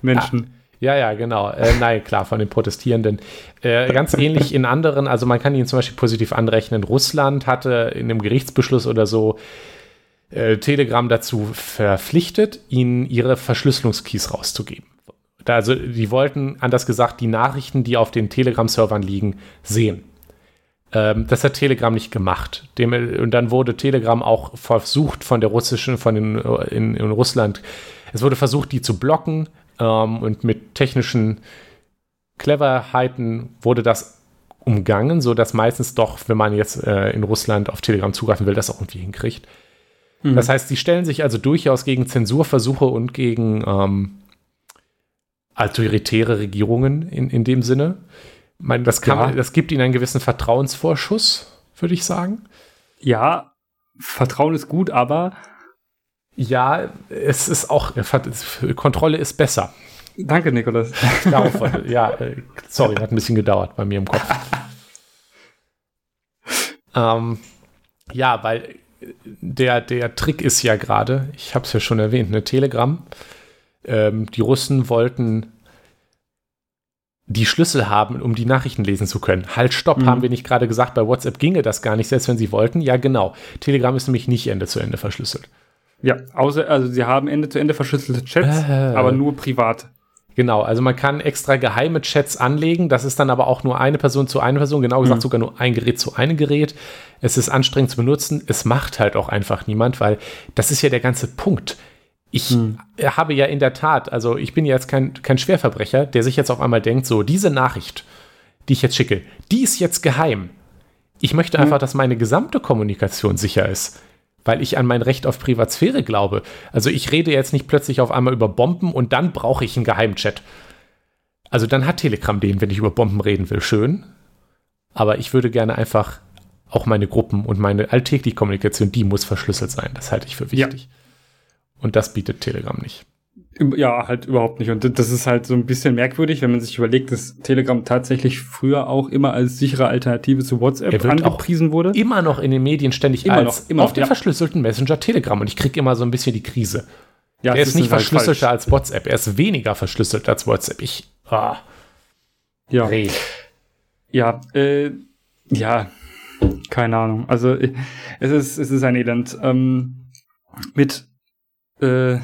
Menschen. Ja. Ja, ja, genau. Äh, nein, klar, von den Protestierenden. Äh, ganz ähnlich in anderen, also man kann ihn zum Beispiel positiv anrechnen. Russland hatte in einem Gerichtsbeschluss oder so äh, Telegram dazu verpflichtet, ihnen ihre Verschlüsselungskeys rauszugeben. Da, also die wollten, anders gesagt, die Nachrichten, die auf den Telegram-Servern liegen, sehen. Ähm, das hat Telegram nicht gemacht. Dem, und dann wurde Telegram auch versucht von der russischen, von den, in, in Russland, es wurde versucht, die zu blocken ähm, und mit technischen Cleverheiten wurde das umgangen, so dass meistens doch, wenn man jetzt äh, in Russland auf Telegram zugreifen will, das auch irgendwie hinkriegt. Mhm. Das heißt, sie stellen sich also durchaus gegen Zensurversuche und gegen ähm, autoritäre Regierungen in, in dem Sinne. Ich meine, das, kann, ja. das gibt ihnen einen gewissen Vertrauensvorschuss, würde ich sagen. Ja, Vertrauen ist gut, aber. Ja, es ist auch, Kontrolle ist besser. Danke, Nikolas. Darauf, ja, äh, sorry, hat ein bisschen gedauert bei mir im Kopf. ähm, ja, weil der, der Trick ist ja gerade, ich habe es ja schon erwähnt, eine Telegram. Ähm, die Russen wollten die Schlüssel haben, um die Nachrichten lesen zu können. Halt, stopp, mhm. haben wir nicht gerade gesagt, bei WhatsApp ginge das gar nicht, selbst wenn sie wollten? Ja, genau. Telegram ist nämlich nicht Ende zu Ende verschlüsselt. Ja, außer, also sie haben Ende zu Ende verschlüsselte Chats, äh. aber nur privat. Genau, also man kann extra geheime Chats anlegen. Das ist dann aber auch nur eine Person zu einer Person, genau gesagt mhm. sogar nur ein Gerät zu einem Gerät. Es ist anstrengend zu benutzen. Es macht halt auch einfach niemand, weil das ist ja der ganze Punkt. Ich hm. habe ja in der Tat, also ich bin jetzt kein, kein Schwerverbrecher, der sich jetzt auf einmal denkt, so, diese Nachricht, die ich jetzt schicke, die ist jetzt geheim. Ich möchte hm. einfach, dass meine gesamte Kommunikation sicher ist, weil ich an mein Recht auf Privatsphäre glaube. Also ich rede jetzt nicht plötzlich auf einmal über Bomben und dann brauche ich einen Geheimchat. Also dann hat Telegram den, wenn ich über Bomben reden will, schön. Aber ich würde gerne einfach auch meine Gruppen und meine alltägliche Kommunikation, die muss verschlüsselt sein. Das halte ich für wichtig. Ja. Und das bietet Telegram nicht. Ja, halt überhaupt nicht. Und das ist halt so ein bisschen merkwürdig, wenn man sich überlegt, dass Telegram tatsächlich früher auch immer als sichere Alternative zu WhatsApp angepriesen wurde. Immer noch in den Medien ständig immer als noch, immer auf dem ja. verschlüsselten Messenger Telegram. Und ich kriege immer so ein bisschen die Krise. Ja, er ist nicht halt verschlüsselter falsch. als WhatsApp. Er ist weniger verschlüsselt als WhatsApp. Ich. Ah. Ja. Reh. Ja, äh, ja. Keine Ahnung. Also es ist, es ist ein Elend. Ähm, mit äh,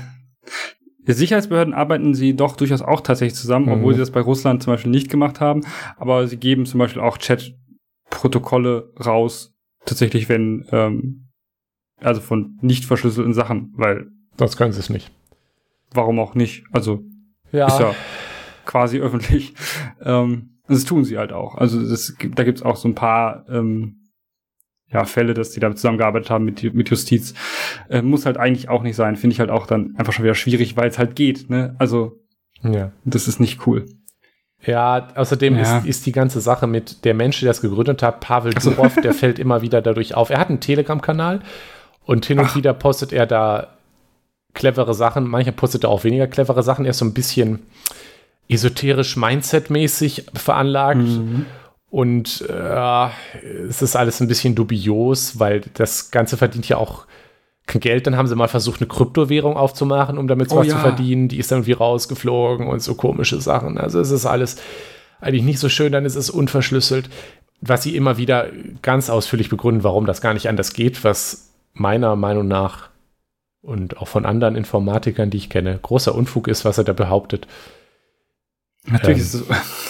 die Sicherheitsbehörden arbeiten sie doch durchaus auch tatsächlich zusammen, mhm. obwohl sie das bei Russland zum Beispiel nicht gemacht haben. Aber sie geben zum Beispiel auch Chat-Protokolle raus, tatsächlich, wenn, ähm, also von nicht verschlüsselten Sachen, weil. Das können sie es nicht. Warum auch nicht? Also, ja. ist ja quasi öffentlich. Ähm, das tun sie halt auch. Also, das, da gibt's auch so ein paar, ähm, ja, Fälle, dass die da zusammengearbeitet haben mit, mit Justiz. Äh, muss halt eigentlich auch nicht sein. Finde ich halt auch dann einfach schon wieder schwierig, weil es halt geht. Ne? Also, ja. das ist nicht cool. Ja, außerdem ja. Ist, ist die ganze Sache mit der Mensch, der das gegründet hat, Pavel Durov, der fällt immer wieder dadurch auf. Er hat einen Telegram-Kanal und hin und Ach. wieder postet er da clevere Sachen. Manchmal postet er auch weniger clevere Sachen. Er ist so ein bisschen esoterisch Mindset-mäßig veranlagt. Mhm. Und äh, es ist alles ein bisschen dubios, weil das Ganze verdient ja auch kein Geld. Dann haben sie mal versucht, eine Kryptowährung aufzumachen, um damit oh, was ja. zu verdienen. Die ist dann irgendwie rausgeflogen und so komische Sachen. Also es ist alles eigentlich nicht so schön, dann ist es unverschlüsselt. Was sie immer wieder ganz ausführlich begründen, warum das gar nicht anders geht, was meiner Meinung nach und auch von anderen Informatikern, die ich kenne, großer Unfug ist, was er da behauptet. Natürlich ähm, ist es,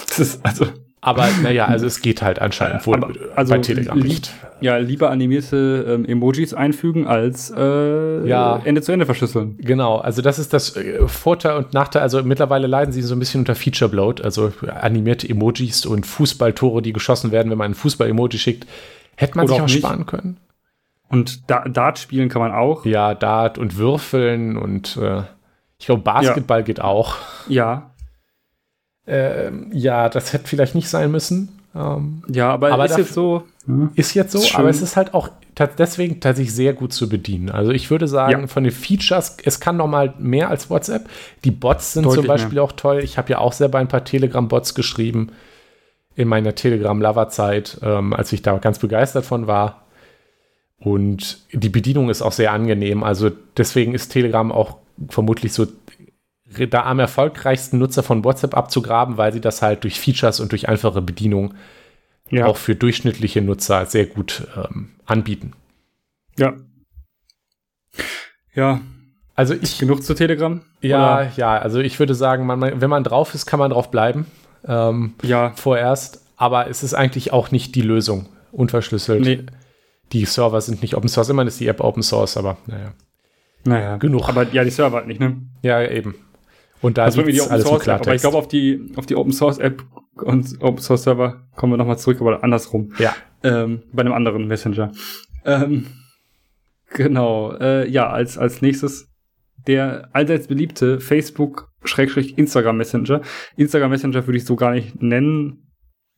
das ist also aber naja, also es geht halt anscheinend wohl aber, also bei Telegram nicht. Ja, lieber animierte ähm, Emojis einfügen als äh, ja, Ende zu Ende verschlüsseln. Genau, also das ist das äh, Vorteil und Nachteil. Also mittlerweile leiden sie so ein bisschen unter Feature Bloat, also animierte Emojis und Fußballtore, die geschossen werden, wenn man ein Fußball-Emoji schickt, hätte man Oder sich auch, auch sparen können. Und da Dart spielen kann man auch. Ja, Dart und Würfeln und äh, ich glaube Basketball ja. geht auch. Ja, äh, ja, das hätte vielleicht nicht sein müssen. Ähm, ja, aber, aber ist jetzt so. Hm? Ist jetzt so, ist aber es ist halt auch deswegen tatsächlich sehr gut zu bedienen. Also ich würde sagen, ja. von den Features, es kann noch mal mehr als WhatsApp. Die Bots sind Deutlich zum Beispiel mehr. auch toll. Ich habe ja auch selber ein paar Telegram-Bots geschrieben in meiner Telegram-Lover-Zeit, ähm, als ich da ganz begeistert von war. Und die Bedienung ist auch sehr angenehm. Also deswegen ist Telegram auch vermutlich so da am erfolgreichsten Nutzer von WhatsApp abzugraben, weil sie das halt durch Features und durch einfache Bedienung ja. auch für durchschnittliche Nutzer sehr gut ähm, anbieten. Ja. Ja. Also ich. Genug zu Telegram? Ja, oder? ja. Also ich würde sagen, man, wenn man drauf ist, kann man drauf bleiben. Ähm, ja. Vorerst. Aber es ist eigentlich auch nicht die Lösung. Unverschlüsselt. Nee. Die Server sind nicht Open Source. Immerhin ist die App Open Source, aber naja. Naja. Genug. Aber ja, die Server halt nicht, ne? Ja, eben. Und da ist alles App, Aber ich glaube, auf die, auf die Open Source App und Open Source Server kommen wir nochmal zurück, aber andersrum. Ja. Ähm, bei einem anderen Messenger. Ähm, genau. Äh, ja, als, als nächstes der allseits beliebte Facebook Instagram Messenger. Instagram Messenger würde ich so gar nicht nennen.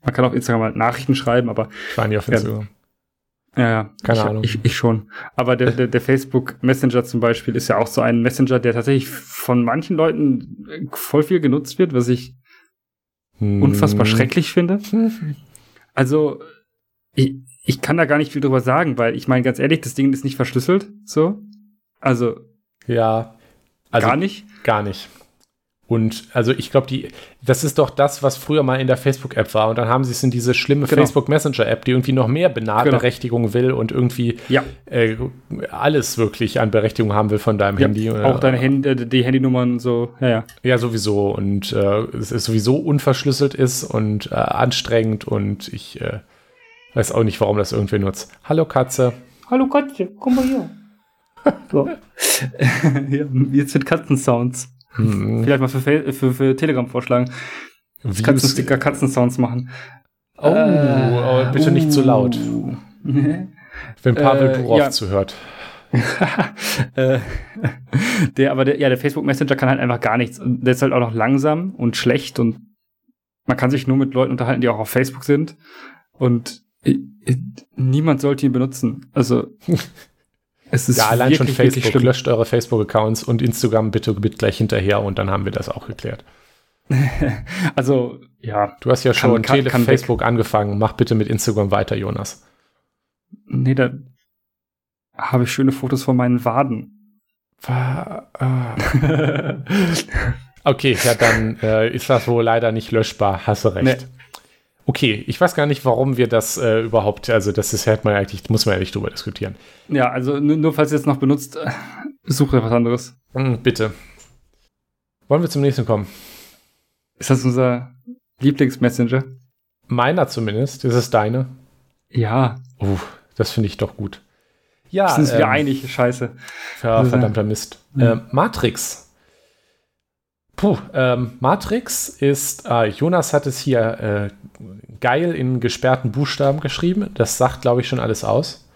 Man kann auf Instagram halt Nachrichten schreiben, aber. Ich war nie auf Instagram. Ja, ja, Keine ich, Ahnung. Ich, ich schon. Aber der, der, der Facebook Messenger zum Beispiel ist ja auch so ein Messenger, der tatsächlich von manchen Leuten äh, voll viel genutzt wird, was ich Hm. unfassbar schrecklich finde. Also, ich, ich kann da gar nicht viel drüber sagen, weil ich meine, ganz ehrlich, das Ding ist nicht verschlüsselt, so. Also, Ja. Also gar nicht. Gar nicht. Und also ich glaube, die, das ist doch das, was früher mal in der Facebook-App war. Und dann haben sie es in diese schlimme Genau. Facebook Messenger-App, die irgendwie noch mehr Benachberechtigung will und irgendwie Ja. äh, alles wirklich an Berechtigung haben will von deinem ja Handy. auch deine Handy, äh, die Handynummern so, ja, ja. Ja, sowieso. Und äh, es ist sowieso unverschlüsselt ist und äh, anstrengend und ich äh, weiß auch nicht, warum das irgendwer nutzt. Hallo Katze. Hallo Katze, komm mal hier. So. ja, jetzt mit Katzensounds. Hm, Vielleicht mal für, für, für Telegram vorschlagen. Views- Katzensticker, Katzensounds machen. Oh, oh, bitte nicht zu laut. Uh. Wenn Pavel Äh, Durov ja. zuhört. äh, der, aber der, ja, der Facebook Messenger kann halt einfach gar nichts. Und der ist halt auch noch langsam und schlecht und man kann sich nur mit Leuten unterhalten, die auch auf Facebook sind. Und äh, äh, niemand sollte ihn benutzen. Also es ist Ja, allein schon wirklich, wirklich Facebook. schlimm. Löscht eure Facebook-Accounts und Instagram bitte mit gleich hinterher und dann haben wir das auch geklärt. Also, ja, Du hast ja Kann- schon kann- Tele kann weg. Facebook angefangen. Mach bitte mit Instagram weiter, Jonas. nee, da habe ich schöne Fotos von meinen Waden. Okay, ja, dann äh, ist das wohl leider nicht löschbar. Hast du recht. Nee. Okay, ich weiß gar nicht, warum wir das äh, überhaupt, also das ist hätte man eigentlich, muss man ja nicht drüber diskutieren. ja, also nur, nur falls ihr es noch benutzt, äh, sucht was anderes. Hm, bitte. Wollen wir zum nächsten kommen? Ist das unser Lieblingsmessenger? Meiner zumindest. Ist es deine? Ja, Uh, das finde ich doch gut. Ja, sind wieder ähm, einig, scheiße. Ja, verdammter Mist. Mhm. Ähm, Matrix. Puh, ähm, Matrix ist, äh, Jonas hat es hier äh, geil in gesperrten Buchstaben geschrieben. Das sagt, glaube ich, schon alles aus.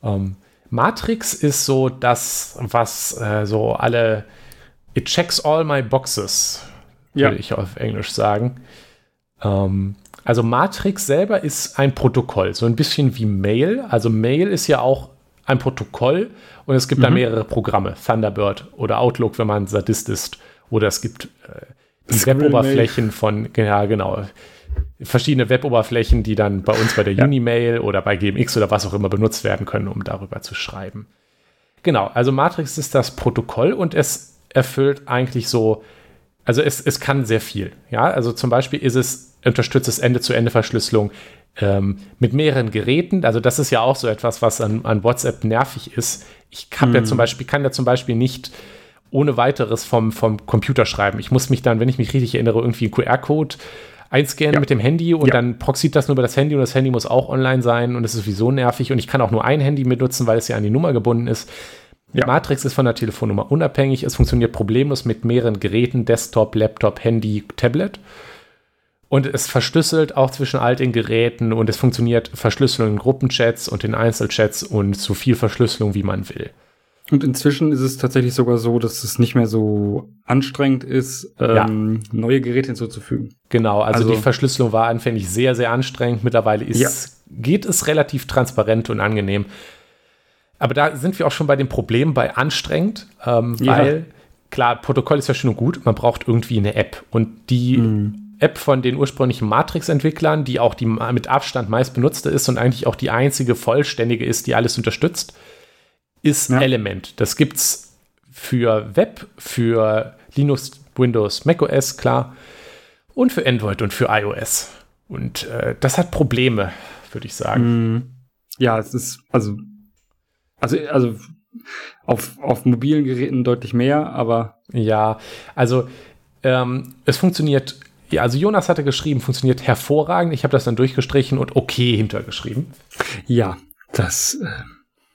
Ähm, Matrix ist so das, was äh, so alle, it checks all my boxes, Ja. würde ich auf Englisch sagen. Ähm, also Matrix selber ist ein Protokoll, so ein bisschen wie Mail. Also Mail ist ja auch ein Protokoll und es gibt da mehrere Programme, Thunderbird oder Outlook, wenn man Sadist ist. Oder es gibt äh, die Weboberflächen von, ja genau, verschiedene Weboberflächen, die dann bei uns bei der Ja. Unimail oder bei GMX oder was auch immer benutzt werden können, um darüber zu schreiben. Genau, also Matrix ist das Protokoll und es erfüllt eigentlich so, also es, es kann sehr viel. Ja, also zum Beispiel ist es, unterstützt es Ende-zu-Ende-Verschlüsselung ähm, mit mehreren Geräten. Also das ist ja auch so etwas, was an, an WhatsApp nervig ist. Ich hab ja zum Beispiel, kann ja zum Beispiel nicht ohne weiteres vom, vom Computer schreiben. Ich muss mich dann, wenn ich mich richtig erinnere, irgendwie einen QR-Code einscannen Ja. mit dem Handy und Ja. dann proxiert das nur über das Handy und das Handy muss auch online sein und es ist sowieso nervig und ich kann auch nur ein Handy benutzen, weil es ja an die Nummer gebunden ist. Ja. Matrix ist von der Telefonnummer unabhängig. Es funktioniert problemlos mit mehreren Geräten, Desktop, Laptop, Handy, Tablet. Und es verschlüsselt auch zwischen all den Geräten und es funktioniert Verschlüsselung in Gruppenchats und in Einzelchats und so viel Verschlüsselung, wie man will. Und inzwischen ist es tatsächlich sogar so, dass es nicht mehr so anstrengend ist, ähm, neue Geräte hinzuzufügen. Genau, also, Also- die Verschlüsselung war anfänglich sehr, sehr anstrengend. Mittlerweile ist, Ja. geht es relativ transparent und angenehm. Aber da sind wir auch schon bei dem Problem bei anstrengend, ähm, Ja. weil klar, Protokoll ist ja schön und gut, man braucht irgendwie eine App. Und die Mhm. App von den ursprünglichen Matrix-Entwicklern, die auch die mit Abstand meist benutzte ist und eigentlich auch die einzige vollständige ist, die alles unterstützt, ist Ja. Element. Das gibt's für Web, für Linux, Windows, macOS, klar, und für Android und für iOS. Und äh, das hat Probleme, würde ich sagen. Mhm. Ja, es ist, also, also, also auf, auf mobilen Geräten deutlich mehr, aber Ja, also ähm, es funktioniert, ja, also Jonas hatte geschrieben, funktioniert hervorragend. Ich habe das dann durchgestrichen und okay hintergeschrieben. ja, das, äh,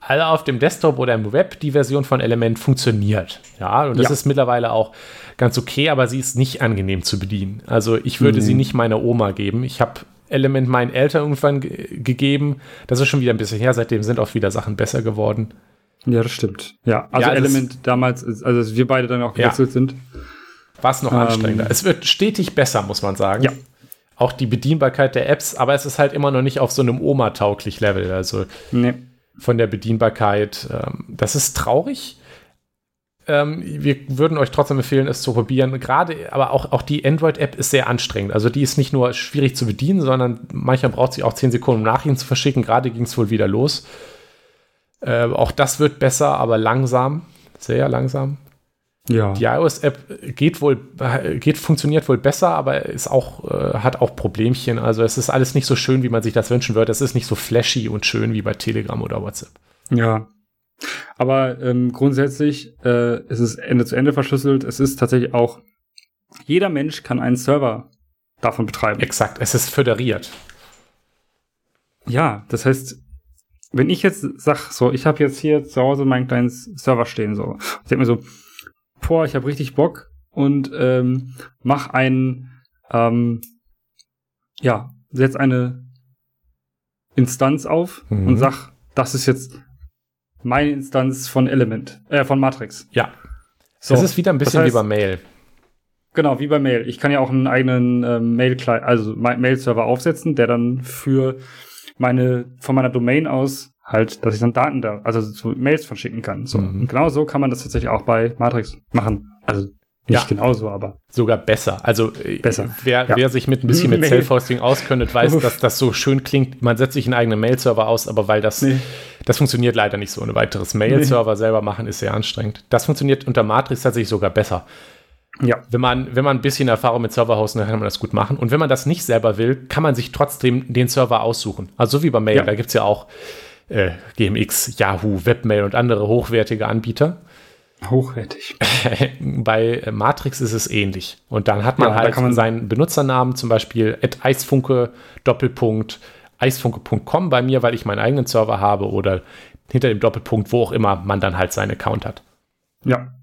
Also auf dem Desktop oder im Web die Version von Element funktioniert. Ja, und das ja. ist mittlerweile auch ganz okay, aber sie ist nicht angenehm zu bedienen. Also ich würde mhm. sie nicht meiner Oma geben. Ich habe Element meinen Eltern irgendwann gegeben. Das ist schon wieder ein bisschen her. Seitdem sind auch wieder Sachen besser geworden. Ja, das stimmt. Ja, also ja, Element damals, also wir beide dann auch gewechselt ja. sind. War es noch ähm, anstrengender. Es wird stetig besser, muss man sagen. Ja. Auch die Bedienbarkeit der Apps, aber es ist halt immer noch nicht auf so einem Oma-tauglich Level. Also nee. Von der Bedienbarkeit. Ähm, das ist traurig. Ähm, wir würden euch trotzdem empfehlen, es zu probieren. Gerade, aber auch, auch die Android-App ist sehr anstrengend. Also die ist nicht nur schwierig zu bedienen, sondern manchmal braucht sie auch 10 Sekunden, um Nachrichten zu verschicken. Gerade ging es wohl wieder los. Äh, auch das wird besser, aber langsam. Sehr langsam. Ja. Die iOS-App geht wohl, geht, funktioniert wohl besser, aber ist auch, äh, hat auch Problemchen. Also es ist alles nicht so schön, wie man sich das wünschen würde. Es ist nicht so flashy und schön wie bei Telegram oder WhatsApp. Ja. Aber ähm, grundsätzlich äh, ist es Ende zu Ende verschlüsselt. Es ist tatsächlich auch, jeder Mensch kann einen Server davon betreiben. Exakt, es ist föderiert. Ja, das heißt, wenn ich jetzt sag, so, ich habe jetzt hier zu Hause meinen kleinen Server stehen, so, ich denke mir so, boah, ich habe richtig Bock und ähm, mach einen, ähm, ja, setz eine Instanz auf mhm. und sag, das ist jetzt meine Instanz von Element, äh, von Matrix. Ja. So, das ist wieder ein bisschen das heißt, wie bei Mail. Genau, wie bei Mail. Ich kann ja auch einen eigenen äh, Mail, also Mail-Server aufsetzen, der dann für meine, von meiner Domain aus halt, dass ich dann Daten da, also so Mails verschicken kann. So. Mhm. Und genau so kann man das tatsächlich auch bei Matrix machen. Also nicht ja. genauso, aber. Sogar besser. Also äh, besser. Wer, ja. wer sich mit ein bisschen mit Self-Hosting auskennt, weiß, dass das so schön klingt. Man setzt sich einen eigenen Mail-Server aus, aber weil das, nee. das funktioniert leider nicht so. Ein weiteres Mail-Server nee. selber machen ist sehr anstrengend. Das funktioniert unter Matrix tatsächlich sogar besser. Ja. Wenn man, wenn man ein bisschen Erfahrung mit Serverhosten hat, kann man das gut machen. Und wenn man das nicht selber will, kann man sich trotzdem den Server aussuchen. Also so wie bei Mail, ja. da gibt es ja auch äh, GMX, Yahoo, Webmail und andere hochwertige Anbieter. Hochwertig. bei Matrix ist es ähnlich. Und dann hat man ja, halt man seinen Benutzernamen, zum Beispiel eisfunke, Doppelpunkt, eisfunke.com bei mir, weil ich meinen eigenen Server habe oder hinter dem Doppelpunkt, wo auch immer man dann halt seinen Account hat. Ja,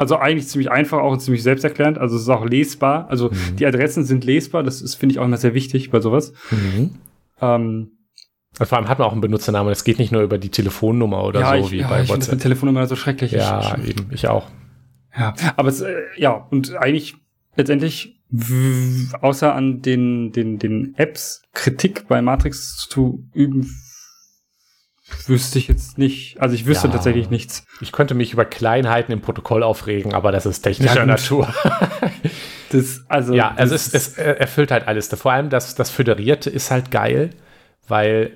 also eigentlich ziemlich einfach, auch ziemlich selbsterklärend. Also es ist auch lesbar. Also mhm. die Adressen sind lesbar. Das ist, finde ich, auch immer sehr wichtig bei sowas. Mhm. Ähm, vor allem hat man auch einen Benutzernamen. Es geht nicht nur über die Telefonnummer oder ja, so ich, wie ja, bei ich WhatsApp. Ich Telefonnummer so schrecklich. Ja, ich, eben. Ich auch. Ja, aber es, äh, ja, und eigentlich letztendlich außer an den, den, den Apps Kritik bei Matrix zu üben, wüsste ich jetzt nicht. Also ich wüsste ja, tatsächlich nichts. Ich könnte mich über Kleinheiten im Protokoll aufregen, aber das ist technischer ja, Natur. das, also, ja, also es, es erfüllt halt alles. Vor allem das, das Föderierte ist halt geil, weil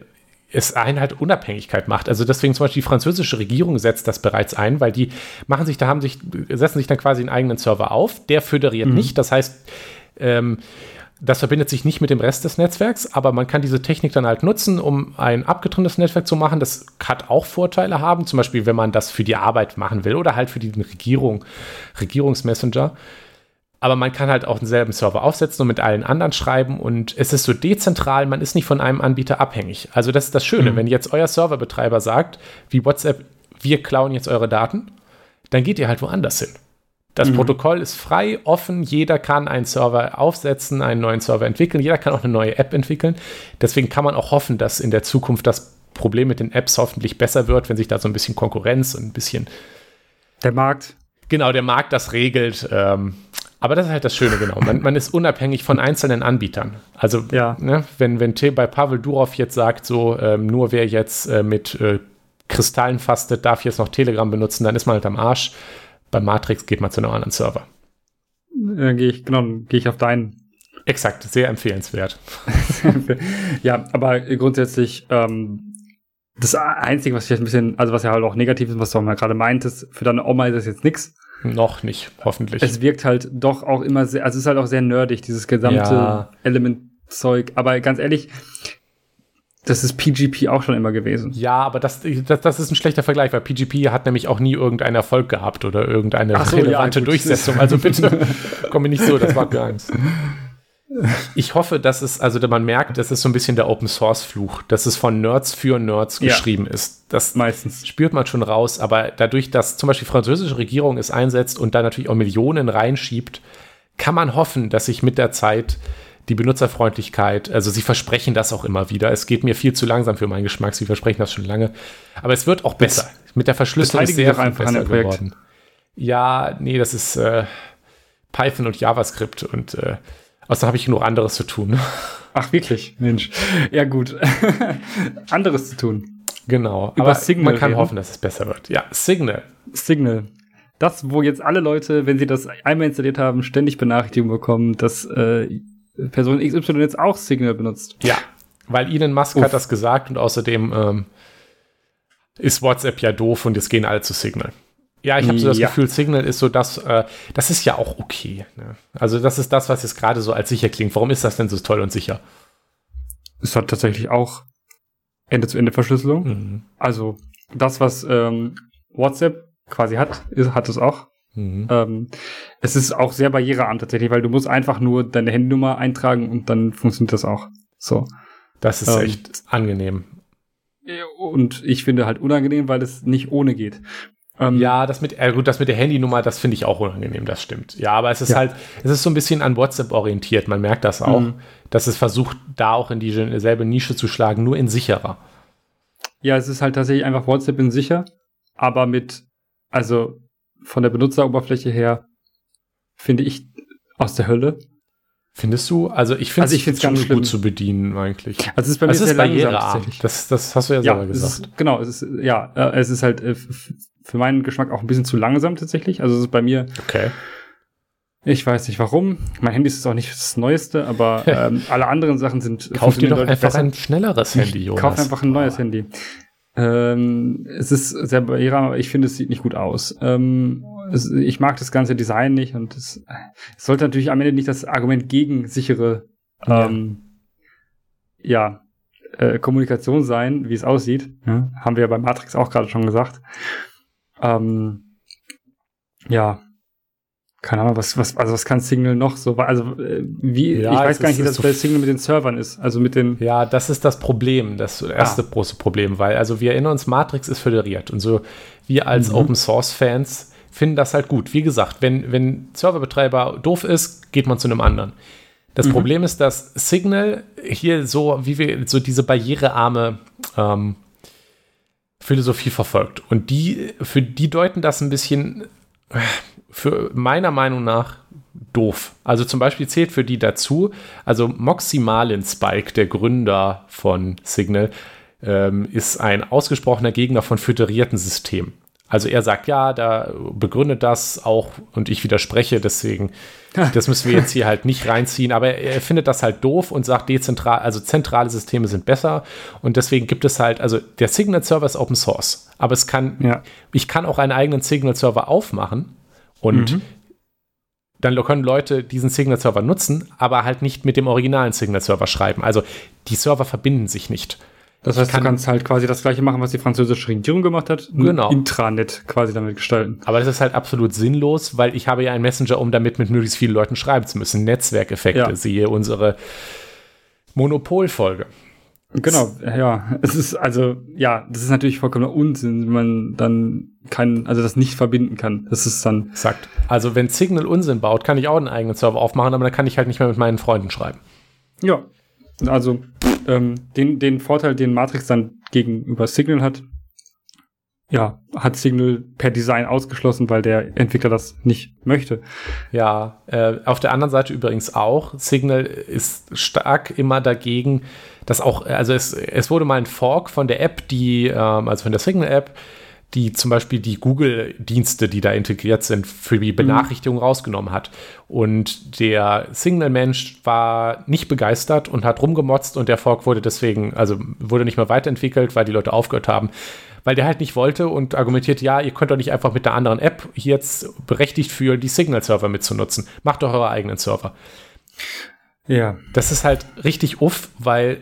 es einen halt Unabhängigkeit macht. Also deswegen zum Beispiel die französische Regierung setzt das bereits ein, weil die machen sich, da haben sich, setzen sich dann quasi einen eigenen Server auf, der föderiert mhm. nicht. Das heißt, ähm, das verbindet sich nicht mit dem Rest des Netzwerks, aber man kann diese Technik dann halt nutzen, um ein abgetrenntes Netzwerk zu machen. Das hat auch Vorteile haben, zum Beispiel, wenn man das für die Arbeit machen will oder halt für die Regierung, Regierungsmessenger. Aber man kann halt auch denselben Server aufsetzen und mit allen anderen schreiben und es ist so dezentral, man ist nicht von einem Anbieter abhängig. Also das ist das Schöne, mhm. wenn jetzt euer Serverbetreiber sagt, wie WhatsApp, wir klauen jetzt eure Daten, dann geht ihr halt woanders hin. Das mhm. Protokoll ist frei, offen, jeder kann einen Server aufsetzen, einen neuen Server entwickeln, jeder kann auch eine neue App entwickeln. Deswegen kann man auch hoffen, dass in der Zukunft das Problem mit den Apps hoffentlich besser wird, wenn sich da so ein bisschen Konkurrenz und ein bisschen der Markt. Genau, der Markt das regelt. Ähm, aber das ist halt das Schöne, genau. Man, man ist unabhängig von einzelnen Anbietern. Also, ja. ne, wenn, wenn bei Pavel Durov jetzt sagt, so, ähm, nur wer jetzt äh, mit äh, Kristallen fastet, darf jetzt noch Telegram benutzen, dann ist man halt am Arsch. Bei Matrix geht man zu einem anderen Server. Dann gehe ich, genau, gehe ich auf deinen. Exakt, sehr empfehlenswert. ja, aber grundsätzlich, ähm, das Einzige, was ich ein bisschen, also was ja halt auch negativ ist, was du auch mal gerade meintest, für deine Oma ist das jetzt nichts. Noch nicht, hoffentlich. Es wirkt halt doch auch immer sehr, also es ist halt auch sehr nerdig, dieses gesamte ja. Elementzeug. Aber ganz ehrlich, das ist PGP auch schon immer gewesen. Ja, aber das, das, das ist ein schlechter Vergleich, weil PGP hat nämlich auch nie irgendeinen Erfolg gehabt oder irgendeine so, relevante ja, Durchsetzung. Also bitte komm mir nicht so, das war mir Angst. Ich hoffe, dass es, also man merkt, das ist so ein bisschen der Open Source Fluch, dass es von Nerds für Nerds ja. geschrieben ist. Das meistens spürt man schon raus, aber dadurch, dass zum Beispiel die französische Regierung es einsetzt und da natürlich auch Millionen reinschiebt, kann man hoffen, dass sich mit der Zeit die Benutzerfreundlichkeit, also sie versprechen das auch immer wieder. Es geht mir viel zu langsam für meinen Geschmack, sie versprechen das schon lange. Aber es wird auch besser. Mit der Verschlüsselung ist sehr viel besser geworden. Ja, nee, das ist äh, Python und JavaScript und äh, außerdem habe ich genug anderes zu tun. Ach, wirklich? Mensch. Ja, gut. anderes zu tun. Genau. Über aber Signal man kann reden. hoffen, dass es besser wird. Ja, Signal. Signal. Das, wo jetzt alle Leute, wenn sie das einmal installiert haben, ständig Benachrichtigungen bekommen, dass äh, Person XY jetzt auch Signal benutzt. Ja, weil Elon Musk Uff. hat das gesagt und außerdem ähm, ist WhatsApp ja doof und jetzt gehen alle zu Signal. Ja, ich habe so das ja. Gefühl, Signal ist so das, äh, das ist ja auch okay. Ne? Also das ist das, was jetzt gerade so als sicher klingt. Warum ist das denn so toll und sicher? Es hat tatsächlich auch Ende-zu-Ende-Verschlüsselung. Mhm. Also das, was ähm, WhatsApp quasi hat, ist, hat es auch. Mhm. Ähm, es ist auch sehr barrierearm tatsächlich, weil du musst einfach nur deine Handynummer eintragen und dann funktioniert das auch. So. Das ist ähm, echt angenehm. Und ich finde halt unangenehm, weil es nicht ohne geht. Ähm, ja, das mit, äh, gut, das mit der Handynummer, das finde ich auch unangenehm, das stimmt. Ja, aber es ist ja. halt, es ist so ein bisschen an WhatsApp orientiert. Man merkt das auch, mhm. dass es versucht, da auch in dieselbe Nische zu schlagen, nur in sicherer. Ja, es ist halt tatsächlich einfach WhatsApp in sicher, aber mit, also von der Benutzeroberfläche her, finde ich aus der Hölle. Findest du? Also ich finde also es ganz schlimm. gut zu bedienen eigentlich. Also es ist bei mir also es ist barrierearm. Das, das hast du ja, ja selber gesagt. Ist, genau, es ist ja, äh, es ist halt äh, für meinen Geschmack auch ein bisschen zu langsam tatsächlich. Also es ist bei mir. Okay. Ich weiß nicht warum. Mein Handy ist auch nicht das Neueste, aber ähm, alle anderen Sachen sind. Kauf dir doch einfach besser. ein schnelleres Handy, Jonas. Kauf einfach ein neues oh. Handy. Ähm, es ist sehr barrierarm, aber ich finde, es sieht nicht gut aus. Ähm, es, ich mag das ganze Design nicht und es, es, sollte natürlich am Ende nicht das Argument gegen sichere ähm, ja, äh, Kommunikation sein, wie es aussieht. Ja, haben wir ja bei Matrix auch gerade schon gesagt. Ähm, ja, keine Ahnung, was, was, also was kann Signal noch so, also äh, wie, ja, ich weiß gar nicht, wie das so bei Signal mit den Servern ist, also mit den. Ja, das ist das Problem, das erste ah. große Problem, weil, also wir erinnern uns, Matrix ist föderiert und so, wir als mhm. Open Source Fans finden das halt gut. Wie gesagt, wenn, wenn Serverbetreiber doof ist, geht man zu einem anderen. Das mhm. Problem ist, dass Signal hier so, wie wir, so diese barrierearme ähm, Philosophie verfolgt. Und die, für die deuten das ein bisschen, für meiner Meinung nach, doof. Also zum Beispiel zählt für die dazu, also Moxie Marlin Spike, der Gründer von Signal, ähm, ist ein ausgesprochener Gegner von föderierten Systemen. Also er sagt, ja, da begründet das auch und ich widerspreche, deswegen, das müssen wir jetzt hier halt nicht reinziehen, aber er findet das halt doof und sagt, dezentral, also zentrale Systeme sind besser und deswegen gibt es halt, also der Signal-Server ist Open Source, aber es kann, ja. ich kann auch einen eigenen Signal-Server aufmachen und mhm. dann können Leute diesen Signal-Server nutzen, aber halt nicht mit dem originalen Signal-Server schreiben. Also die Server verbinden sich nicht. Das heißt, kann, du kannst halt quasi das gleiche machen, was die französische Regierung gemacht hat. Genau. Intranet quasi damit gestalten. Aber das ist halt absolut sinnlos, weil ich habe ja einen Messenger, um damit mit möglichst vielen Leuten schreiben zu müssen. Netzwerkeffekte, ja. siehe unsere Monopolfolge. Genau, ja. Es ist also, ja, das ist natürlich vollkommener Unsinn, wenn man dann kann, also das nicht verbinden kann. Das ist dann. Exakt. Also wenn Signal Unsinn baut, kann ich auch einen eigenen Server aufmachen, aber dann kann ich halt nicht mehr mit meinen Freunden schreiben. Ja. Also ähm, den, den Vorteil, den Matrix dann gegenüber Signal hat, ja, hat Signal per Design ausgeschlossen, weil der Entwickler das nicht möchte. Ja, äh, auf der anderen Seite übrigens auch. Signal ist stark immer dagegen, dass auch, also es, es wurde mal ein Fork von der App, die, ähm, also von der Signal-App, die zum Beispiel die Google-Dienste, die da integriert sind, für die Benachrichtigung mhm. rausgenommen hat. Und der Signal-Mensch war nicht begeistert und hat rumgemotzt und der Fork wurde deswegen, also wurde nicht mehr weiterentwickelt, weil die Leute aufgehört haben. Weil der halt nicht wollte und argumentiert, ja, ihr könnt doch nicht einfach mit der anderen App jetzt berechtigt fühlen, die Signal-Server mitzunutzen. Macht doch eure eigenen Server. Ja. Das ist halt richtig uff, weil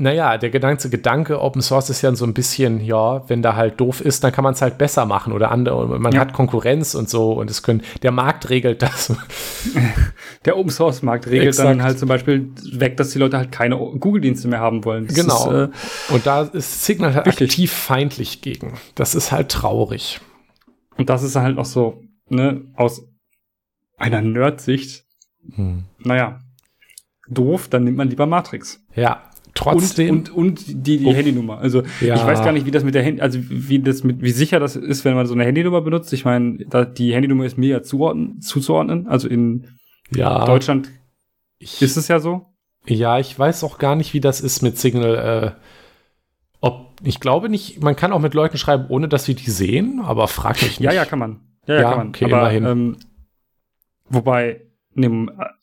naja, der ganze Gedanke Open Source ist ja so ein bisschen, ja, wenn da halt doof ist, dann kann man es halt besser machen oder andere, man ja. hat Konkurrenz und so und es können, der Markt regelt das. Der Open Source Markt regelt Exakt. dann halt zum Beispiel weg, dass die Leute halt keine Google-Dienste mehr haben wollen. Das genau. Ist, äh, und da ist Signal halt wichtig. aktiv feindlich gegen. Das ist halt traurig. Und das ist halt auch so, ne, aus einer Nerd-Sicht, hm. naja, doof, dann nimmt man lieber Matrix. Ja, trotzdem. Und, und, und die, die oh. Handynummer. Also ja. ich weiß gar nicht, wie das mit der Handy, also wie das mit, wie sicher das ist, wenn man so eine Handynummer benutzt. Ich meine, die Handynummer ist mir ja zuordnen, zuzuordnen. Also in ja. Deutschland ich, ist es ja so. Ja, ich weiß auch gar nicht, wie das ist mit Signal. Äh, ob, ich glaube nicht, man kann auch mit Leuten schreiben, ohne dass sie die sehen, aber frag mich nicht. Ja, ja, kann man. Ja, ja, ja kann man. Okay, aber, immerhin. Ähm, wobei, nee,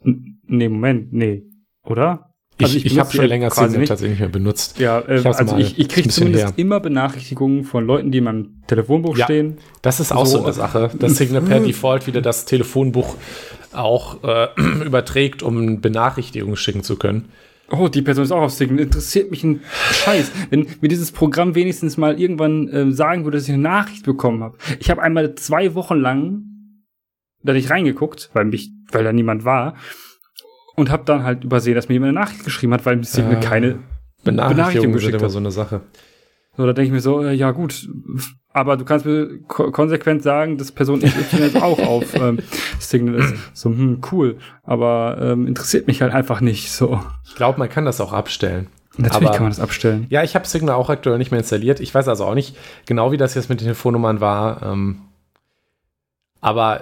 nee, Moment, nee, oder? Also ich, ich, ich habe schon länger Signal nicht. tatsächlich nicht mehr benutzt. Ja, äh, ich also ich, ich kriege zumindest her. immer Benachrichtigungen von Leuten, die in meinem Telefonbuch ja, stehen. Das ist auch so, so eine Sache, dass Signal per Default wieder das Telefonbuch auch äh, überträgt, um Benachrichtigungen schicken zu können. Oh, die Person ist auch auf Signal. Interessiert mich ein Scheiß. Wenn mir dieses Programm wenigstens mal irgendwann äh, sagen würde, dass ich eine Nachricht bekommen habe. Ich habe einmal zwei Wochen lang da nicht reingeguckt, weil mich, weil da niemand war und habe dann halt übersehen, dass mir jemand eine Nachricht geschrieben hat, weil sie mir keine Benachrichtigung, Benachrichtigung geschickt hat. so eine Sache. So, da denke ich mir so, äh, ja gut, aber du kannst mir ko konsequent sagen, dass Person XY jetzt auch auf ähm, Signal ist. So, hm, cool, aber ähm, interessiert mich halt einfach nicht. So. Ich glaube, man kann das auch abstellen. Natürlich aber, kann man das abstellen. Ja, ich habe Signal auch aktuell nicht mehr installiert. Ich weiß also auch nicht genau, wie das jetzt mit den Telefonnummern war. Ähm, aber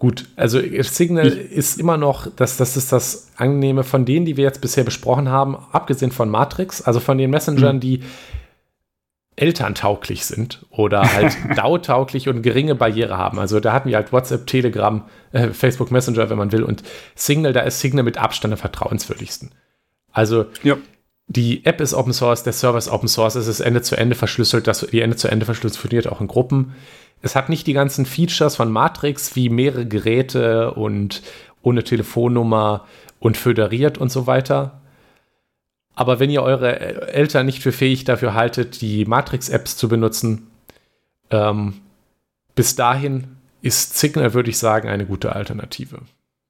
Gut, also Signal ich, ist immer noch, das, das ist das Angenehme von denen, die wir jetzt bisher besprochen haben, abgesehen von Matrix, also von den Messengern, mhm. die elterntauglich sind oder halt DAO-tauglich und geringe Barriere haben. Also da hatten wir halt WhatsApp, Telegram, äh, Facebook Messenger, wenn man will, und Signal, da ist Signal mit Abstand am vertrauenswürdigsten. Also ja. die App ist Open Source, der Server ist Open Source, es ist Ende zu Ende verschlüsselt, das, die Ende zu Ende verschlüsselt funktioniert auch in Gruppen. Es hat nicht die ganzen Features von Matrix wie mehrere Geräte und ohne Telefonnummer und föderiert und so weiter. Aber wenn ihr eure Eltern nicht für fähig dafür haltet, die Matrix-Apps zu benutzen, ähm, bis dahin ist Signal, würde ich sagen, eine gute Alternative.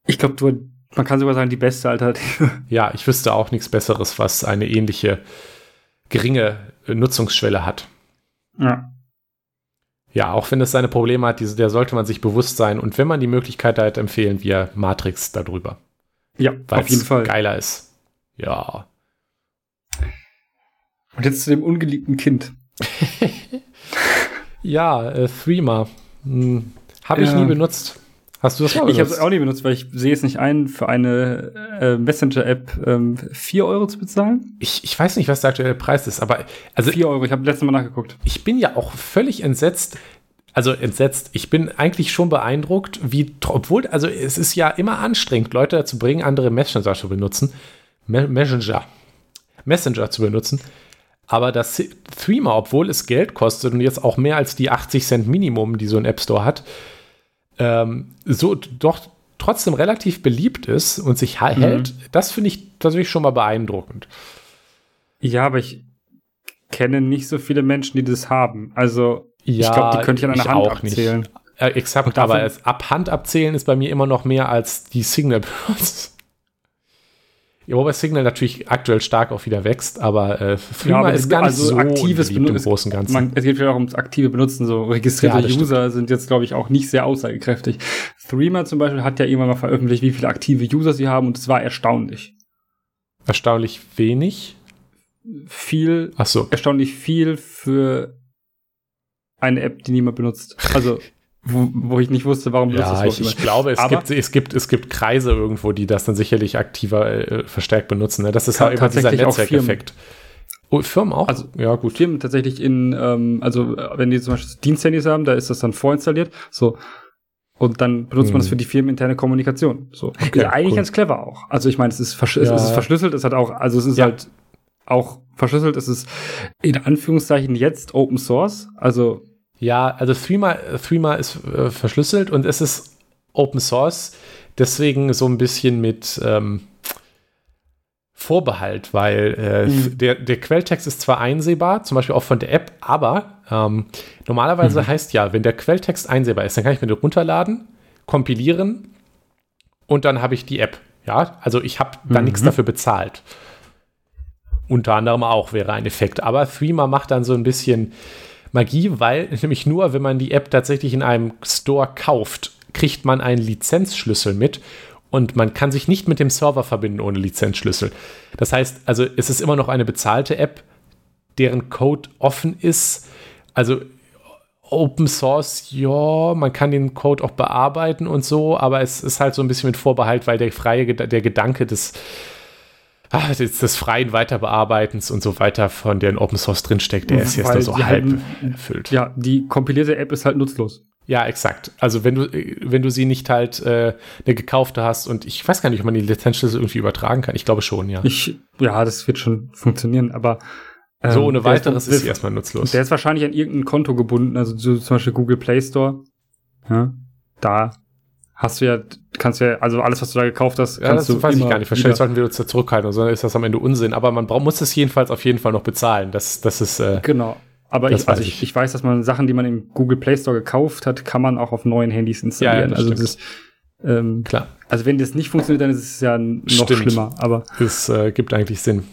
Ich glaube, man kann sogar sagen, die beste Alternative. Ja, ich wüsste auch nichts Besseres, was eine ähnliche geringe Nutzungsschwelle hat. Ja. Ja, auch wenn es seine Probleme hat, diese, der sollte man sich bewusst sein. Und wenn man die Möglichkeit hat, empfehlen wir Matrix darüber. Ja, auf jeden Fall. Geiler ist. Ja. Und jetzt zu dem ungeliebten Kind. ja, äh, Threema. Hm, Habe ich ja. nie benutzt. Hast du das mal benutzt? Ich habe es auch nie benutzt, weil ich sehe es nicht ein, für eine äh, Messenger-App ähm, 4 Euro zu bezahlen. Ich, ich weiß nicht, was der aktuelle Preis ist, aber also 4 Euro, ich habe letztes Mal nachgeguckt. Ich bin ja auch völlig entsetzt, also entsetzt. Ich bin eigentlich schon beeindruckt, wie, obwohl, also es ist ja immer anstrengend, Leute dazu bringen, andere Messenger zu benutzen. Me Messenger. Messenger zu benutzen. Aber das Threema, obwohl es Geld kostet und jetzt auch mehr als die 80 Cent Minimum, die so ein App Store hat, ähm, so doch trotzdem relativ beliebt ist und sich mhm. hält, das finde ich tatsächlich schon mal beeindruckend. Ja, aber ich kenne nicht so viele Menschen, die das haben. Also ja, ich glaube, die könnte ich an einer Hand auch abzählen. Nicht. Äh, exakt, aber es, ab Hand abzählen ist bei mir immer noch mehr als die Signal Ja, wobei Signal natürlich aktuell stark auch wieder wächst, aber äh, Flumer ja, ist ganz also so aktives im Großen Ganzen. Man, es geht ja auch ums aktive Benutzen. So registrierte ja, User stimmt. sind jetzt, glaube ich, auch nicht sehr aussagekräftig. Threema zum Beispiel hat ja irgendwann mal veröffentlicht, wie viele aktive User sie haben und es war erstaunlich. Erstaunlich wenig? Viel. Ach so. Erstaunlich viel für eine App, die niemand benutzt. Also wo, wo ich nicht wusste, warum ja, ich, ich glaube, es gibt, es, gibt, es gibt Kreise irgendwo, die das dann sicherlich aktiver äh, verstärkt benutzen. Ne? Das ist halt immer dieser Netzwerkeffekt. Oh, Firmen auch? Also, ja, gut. Firmen tatsächlich in, ähm, also wenn die zum Beispiel Diensthandys haben, da ist das dann vorinstalliert. So. Und dann benutzt hm. man das hm. für die firmeninterne Kommunikation. So. Okay, ist eigentlich cool. ganz clever auch. Also ich meine, es ist, ja. es ist verschlüsselt, es hat auch, also es ist ja. halt auch verschlüsselt, es ist in Anführungszeichen jetzt Open Source. Also ja, also Threema, Threema ist äh, verschlüsselt und es ist Open Source, deswegen so ein bisschen mit ähm, Vorbehalt, weil äh, mhm. der, der Quelltext ist zwar einsehbar, zum Beispiel auch von der App, aber ähm, normalerweise mhm. heißt ja, wenn der Quelltext einsehbar ist, dann kann ich mir den runterladen, kompilieren und dann habe ich die App. Ja, also ich habe da mhm. nichts dafür bezahlt. Unter anderem auch wäre ein Effekt. Aber Threema macht dann so ein bisschen Magie, weil nämlich nur, wenn man die App tatsächlich in einem Store kauft, kriegt man einen Lizenzschlüssel mit und man kann sich nicht mit dem Server verbinden ohne Lizenzschlüssel. Das heißt, also es ist immer noch eine bezahlte App, deren Code offen ist. Also Open Source, ja, man kann den Code auch bearbeiten und so, aber es ist halt so ein bisschen mit Vorbehalt, weil der freie, der Gedanke des, ach, des, des freien Weiterbearbeitens und so weiter von der in Open Source drinsteckt, der ist jetzt nur so halb halt, erfüllt. Ja, die kompilierte App ist halt nutzlos. Ja, exakt. Also wenn du, wenn du sie nicht halt äh, eine gekaufte hast und ich weiß gar nicht, ob man die Lizenzschlüssel irgendwie übertragen kann. Ich glaube schon, ja. Ich, ja, das wird schon funktionieren, aber ähm, so ohne weiteres ist, ist sie erstmal nutzlos. Der ist wahrscheinlich an irgendein Konto gebunden, also so, zum Beispiel Google Play Store. Ja, da hast du ja, kannst du ja, also alles, was du da gekauft hast, kannst ja, das du weiß ich gar nicht. Wahrscheinlich sollten wir uns da zurückhalten, sondern ist das am Ende Unsinn. Aber man braucht, muss es jedenfalls auf jeden Fall noch bezahlen. Das, das ist äh, genau. Aber ich, also ich, ich, weiß, dass man Sachen, die man im Google Play Store gekauft hat, kann man auch auf neuen Handys installieren. Ja, also das ist, ähm, Klar. Also wenn das nicht funktioniert, dann ist es ja noch stimmt. schlimmer. Aber es äh, gibt eigentlich Sinn.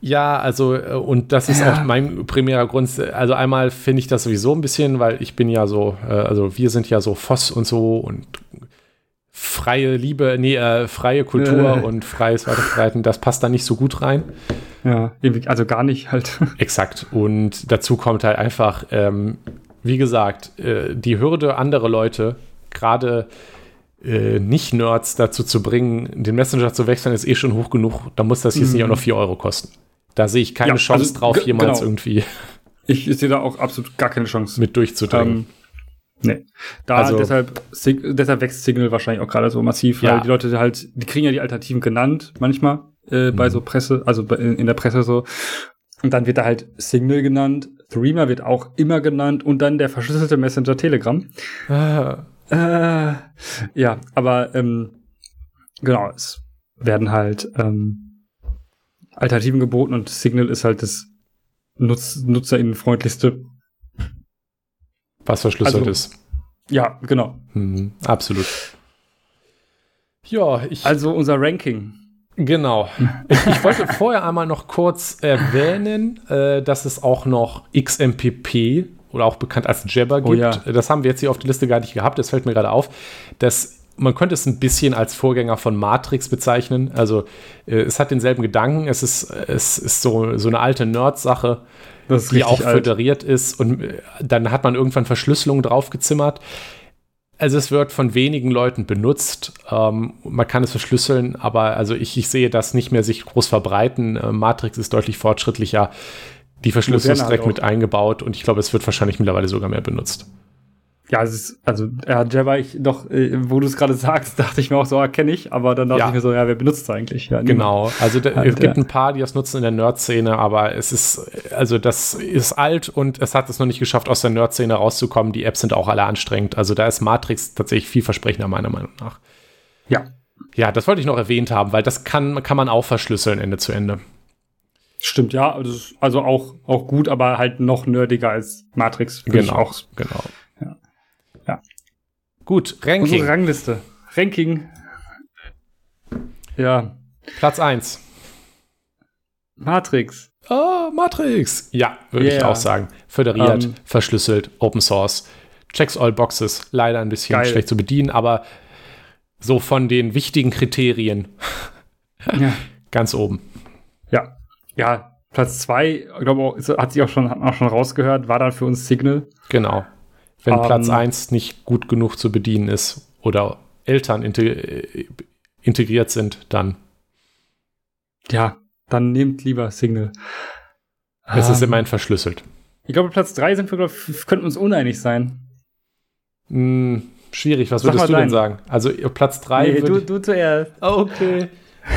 Ja, also äh, und das ist ja. auch mein primärer Grund. Also einmal finde ich das sowieso ein bisschen, weil ich bin ja so, äh, also wir sind ja so Voss und so und freie Liebe, nee, äh, freie Kultur äh. und freies Weiterverbreiten, das passt da nicht so gut rein. Ja, also gar nicht halt. Exakt. Und dazu kommt halt einfach, ähm, wie gesagt, äh, die Hürde, andere Leute, gerade äh, Nicht-Nerds dazu zu bringen, den Messenger zu wechseln, ist eh schon hoch genug. Da muss das jetzt mhm. nicht auch noch 4 Euro kosten. Da sehe ich keine ja, Chance also, drauf, jemals genau. irgendwie. Ich, ich sehe da auch absolut gar keine Chance. Mit durchzudringen. Ähm, Nee. Da also, deshalb, deshalb wächst Signal wahrscheinlich auch gerade so massiv, weil ja. die Leute halt, die kriegen ja die Alternativen genannt manchmal äh, bei mhm. so Presse, also in, in der Presse so. Und dann wird da halt Signal genannt, Threema wird auch immer genannt und dann der verschlüsselte Messenger Telegram. Ah. Äh, ja, aber ähm, genau, es werden halt ähm, Alternativen geboten und Signal ist halt das Nutz nutzerinnenfreundlichste. Was verschlüsselt also, ist. Ja, genau. Mhm, absolut. Ja, ich. Also unser Ranking. Genau. Ich, ich, wollte vorher einmal noch kurz erwähnen, äh, dass es auch noch XMPP oder auch bekannt als Jabber gibt. Oh, ja. Das haben wir jetzt hier auf der Liste gar nicht gehabt. Das fällt mir gerade auf. Das, man könnte es ein bisschen als Vorgänger von Matrix bezeichnen. Also äh, es hat denselben Gedanken. Es ist, es ist so, so eine alte Nerd-Sache, die auch alt. föderiert ist. Und äh, dann hat man irgendwann Verschlüsselungen draufgezimmert. Also es wird von wenigen Leuten benutzt. Ähm, man kann es verschlüsseln, aber also ich, ich sehe das nicht mehr sich groß verbreiten. Äh, Matrix ist deutlich fortschrittlicher. Die Verschlüsselung ist direkt halt mit eingebaut und ich glaube, es wird wahrscheinlich mittlerweile sogar mehr benutzt. Ja, es ist, also, ja, Java, ich doch, äh, wo du es gerade sagst, dachte ich mir auch so, erkenne ich, aber dann dachte ja. ich mir so, ja, wer benutzt es eigentlich? Ja, genau, also da, es gibt ein paar, die das nutzen in der Nerd-Szene, aber es ist, also das ist alt und es hat es noch nicht geschafft, aus der Nerd-Szene rauszukommen. Die Apps sind auch alle anstrengend. Also da ist Matrix tatsächlich vielversprechender, meiner Meinung nach. Ja. Ja, das wollte ich noch erwähnt haben, weil das kann, kann man auch verschlüsseln Ende zu Ende. Stimmt, ja, also, also auch, auch gut, aber halt noch nerdiger als Matrix. Genau, auch. genau. Gut, Ranking. Unsere Rangliste. Ranking. Ja. Platz 1. Matrix. Oh, Matrix. Ja, würde yeah. ich auch sagen. Föderiert, um, ähm. verschlüsselt, Open Source. Checks all boxes. Leider ein bisschen geil. schlecht zu bedienen, aber so von den wichtigen Kriterien ja. ganz oben. Ja. Ja, Platz 2, glaube ich, hat sich auch schon, hat man auch schon rausgehört, war dann für uns Signal. Genau. Wenn um, ähm, Platz 1 nicht gut genug zu bedienen ist oder Eltern integriert sind, dann. Ja, dann nehmt lieber Signal. Es um, ist ähm, immerhin verschlüsselt. Ich glaube, Platz 3 sind wir, glaub, könnten uns uneinig sein. Hm, schwierig, was Sag würdest du dein. denn sagen? Also Platz 3. Nee, du, du zuerst. Okay.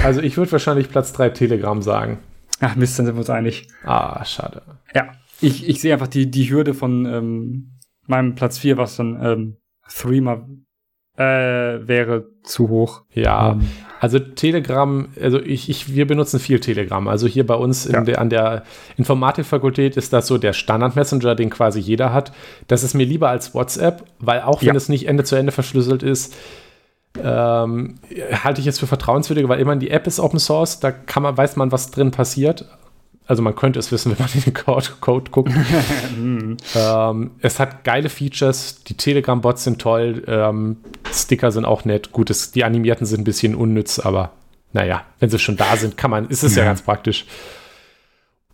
Also ich würde wahrscheinlich Platz 3 Telegram sagen. Ach Mist, dann sind wir uns einig. Ah, schade. Ja, ich, ich sehe einfach die, die Hürde von ähm, meinem Platz 4, was dann ähm, Threema Äh, wäre zu hoch. Ja, ähm. also Telegram, also ich, ich, wir benutzen viel Telegram. Also hier bei uns ja. der, an der Informatikfakultät ist das so der Standard-Messenger, den quasi jeder hat. Das ist mir lieber als WhatsApp, weil auch wenn ja. es nicht Ende zu Ende verschlüsselt ist, ähm, halte ich es für vertrauenswürdiger, weil immerhin die App ist Open Source, da kann man, weiß man, was drin passiert. Also man könnte es wissen, wenn man in den Code, Code guckt. ähm, es hat geile Features, die Telegram-Bots sind toll, ähm, Sticker sind auch nett. Gut, es, die animierten sind ein bisschen unnütz, aber naja, wenn sie schon da sind, kann man, ist es ja, ja ganz praktisch.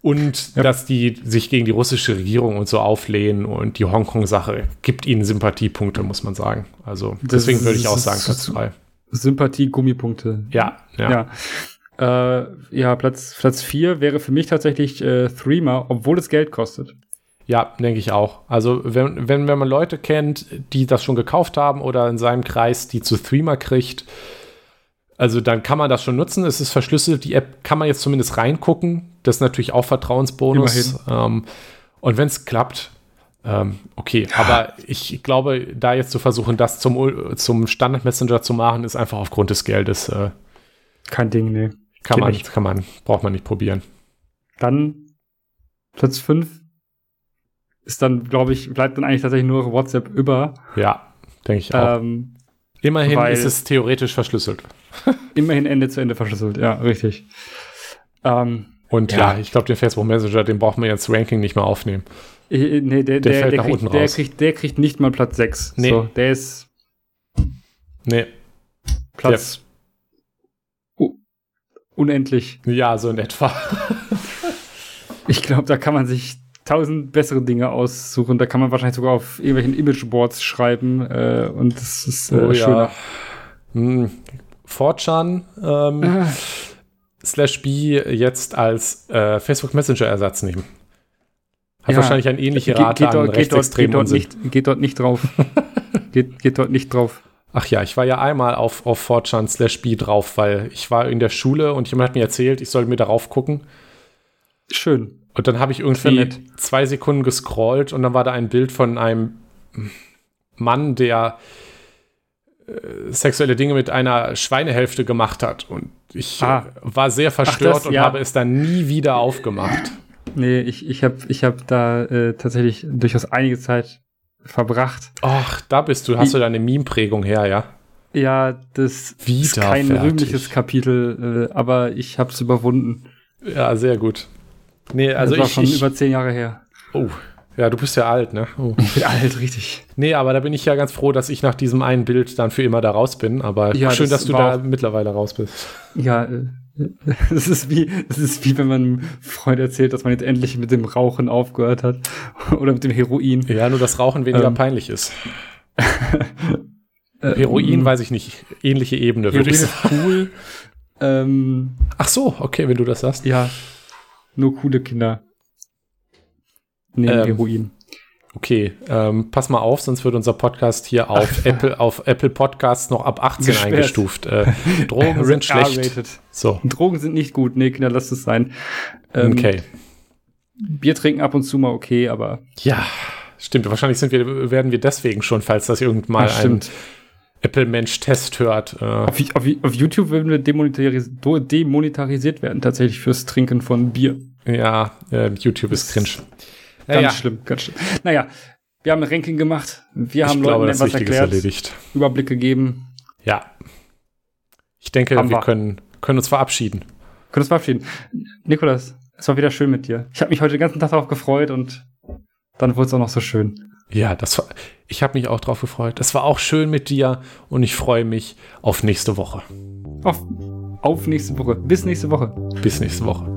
Und ja. dass die sich gegen die russische Regierung und so auflehnen und die Hongkong-Sache gibt ihnen Sympathiepunkte, muss man sagen. Also deswegen würde ich auch sagen, Platz 2. Sympathie-Gummipunkte. Ja, ja. ja. Äh, ja, Platz, Platz 4 wäre für mich tatsächlich äh, Threema, obwohl es Geld kostet. Ja, denke ich auch. Also, wenn, wenn, wenn man Leute kennt, die das schon gekauft haben oder in seinem Kreis, die zu Threema kriegt, also dann kann man das schon nutzen. Es ist verschlüsselt. Die App kann man jetzt zumindest reingucken. Das ist natürlich auch Vertrauensbonus. Ähm, und wenn es klappt, ähm, okay. Ja. Aber ich glaube, da jetzt zu versuchen, das zum, zum Standard-Messenger zu machen, ist einfach aufgrund des Geldes. Äh, Kein Ding, nee. Kann man, nicht. kann man, braucht man nicht probieren. Dann Platz 5 ist dann, glaube ich, bleibt dann eigentlich tatsächlich nur WhatsApp über. Ja, denke ich auch. Ähm, Immerhin ist es theoretisch verschlüsselt. immerhin Ende zu Ende verschlüsselt, ja, richtig. Ähm, Und ja, ja ich glaube, den Facebook Messenger, den braucht man jetzt Ranking nicht mehr aufnehmen. Ich, nee, der, der, der, fällt der nach kriegt, unten raus. Kriegt, der kriegt nicht mal Platz 6. Nee. So, der ist. Nee. Platz unendlich. Ja, so in etwa. ich glaube, da kann man sich tausend bessere Dinge aussuchen. Da kann man wahrscheinlich sogar auf irgendwelchen Imageboards schreiben äh, und das ist äh, oh, schöner. Ja. Hm. Fortran ähm, ah. slash B jetzt als äh, Facebook Messenger Ersatz nehmen. Hat ja. wahrscheinlich eine ähnliche Rate geht, geht an geht dort, geht dort, nicht, geht dort nicht drauf. geht, geht dort nicht drauf. Ach ja, ich war ja einmal auf, auf 4 slash B drauf, weil ich war in der Schule und jemand hat mir erzählt, ich soll mir darauf gucken. Schön. Und dann habe ich irgendwie zwei Sekunden gescrollt und dann war da ein Bild von einem Mann, der äh, sexuelle Dinge mit einer Schweinehälfte gemacht hat. Und ich ah. äh, war sehr verstört das, und ja. habe es dann nie wieder aufgemacht. Nee, ich, ich habe ich hab da äh, tatsächlich durchaus einige Zeit verbracht. Ach, da bist du, hast du deine Meme-Prägung her, ja? Ja, das ist kein rühmliches Kapitel, äh, aber ich habe es überwunden. Ja, sehr gut. Nee, also das war ich, schon ich, über zehn Jahre her. Oh, ja, du bist ja alt, ne? Oh. Ich bin alt, richtig. Nee, aber da bin ich ja ganz froh, dass ich nach diesem einen Bild dann für immer da raus bin. Aber ja, schön, das dass du da mittlerweile raus bist. Ja, äh, das ist wie, das ist wie wenn man einem Freund erzählt, dass man jetzt endlich mit dem Rauchen aufgehört hat. Oder mit dem Heroin. Ja, nur das Rauchen weniger ähm. peinlich ist. Heroin, ähm, weiß ich nicht. Ähnliche Ebene, würde ich sagen. Cool. ähm, Ach so, okay, wenn du das sagst. Ja. Nur coole Kinder. Nehmen ähm, Heroin. Okay, ähm, pass mal auf, sonst wird unser Podcast hier auf Apple, auf Apple Podcasts noch ab 18 Gesperrt. eingestuft. Äh, Drogen sind schlecht. So. Drogen sind nicht gut. Nee, Kinder, lasst es sein. Ähm, okay. Bier trinken ab und zu mal okay, aber. Ja, stimmt. Wahrscheinlich sind wir, werden wir deswegen schon, falls das irgendwann mal ja, ein Apple-Mensch-Test hört. Äh. Auf, auf, auf, YouTube würden wir demonetaris demonetarisiert werden, tatsächlich fürs Trinken von Bier. Ja, äh, YouTube ist cringe. Ganz ja. schlimm, ganz schlimm. Naja, wir haben ein Ranking gemacht. Wir ich haben glaube, Leuten etwas erklärt, erledigt. Überblick gegeben. Ja. Ich denke, wir, wir können, können uns verabschieden. Können uns verabschieden. Nikolas, es war wieder schön mit dir. Ich habe mich heute den ganzen Tag darauf gefreut und dann wurde es auch noch so schön. Ja, das war, ich habe mich auch darauf gefreut. Es war auch schön mit dir und ich freue mich auf nächste Woche. Auf, auf nächste Woche. Bis nächste Woche. Bis nächste Woche.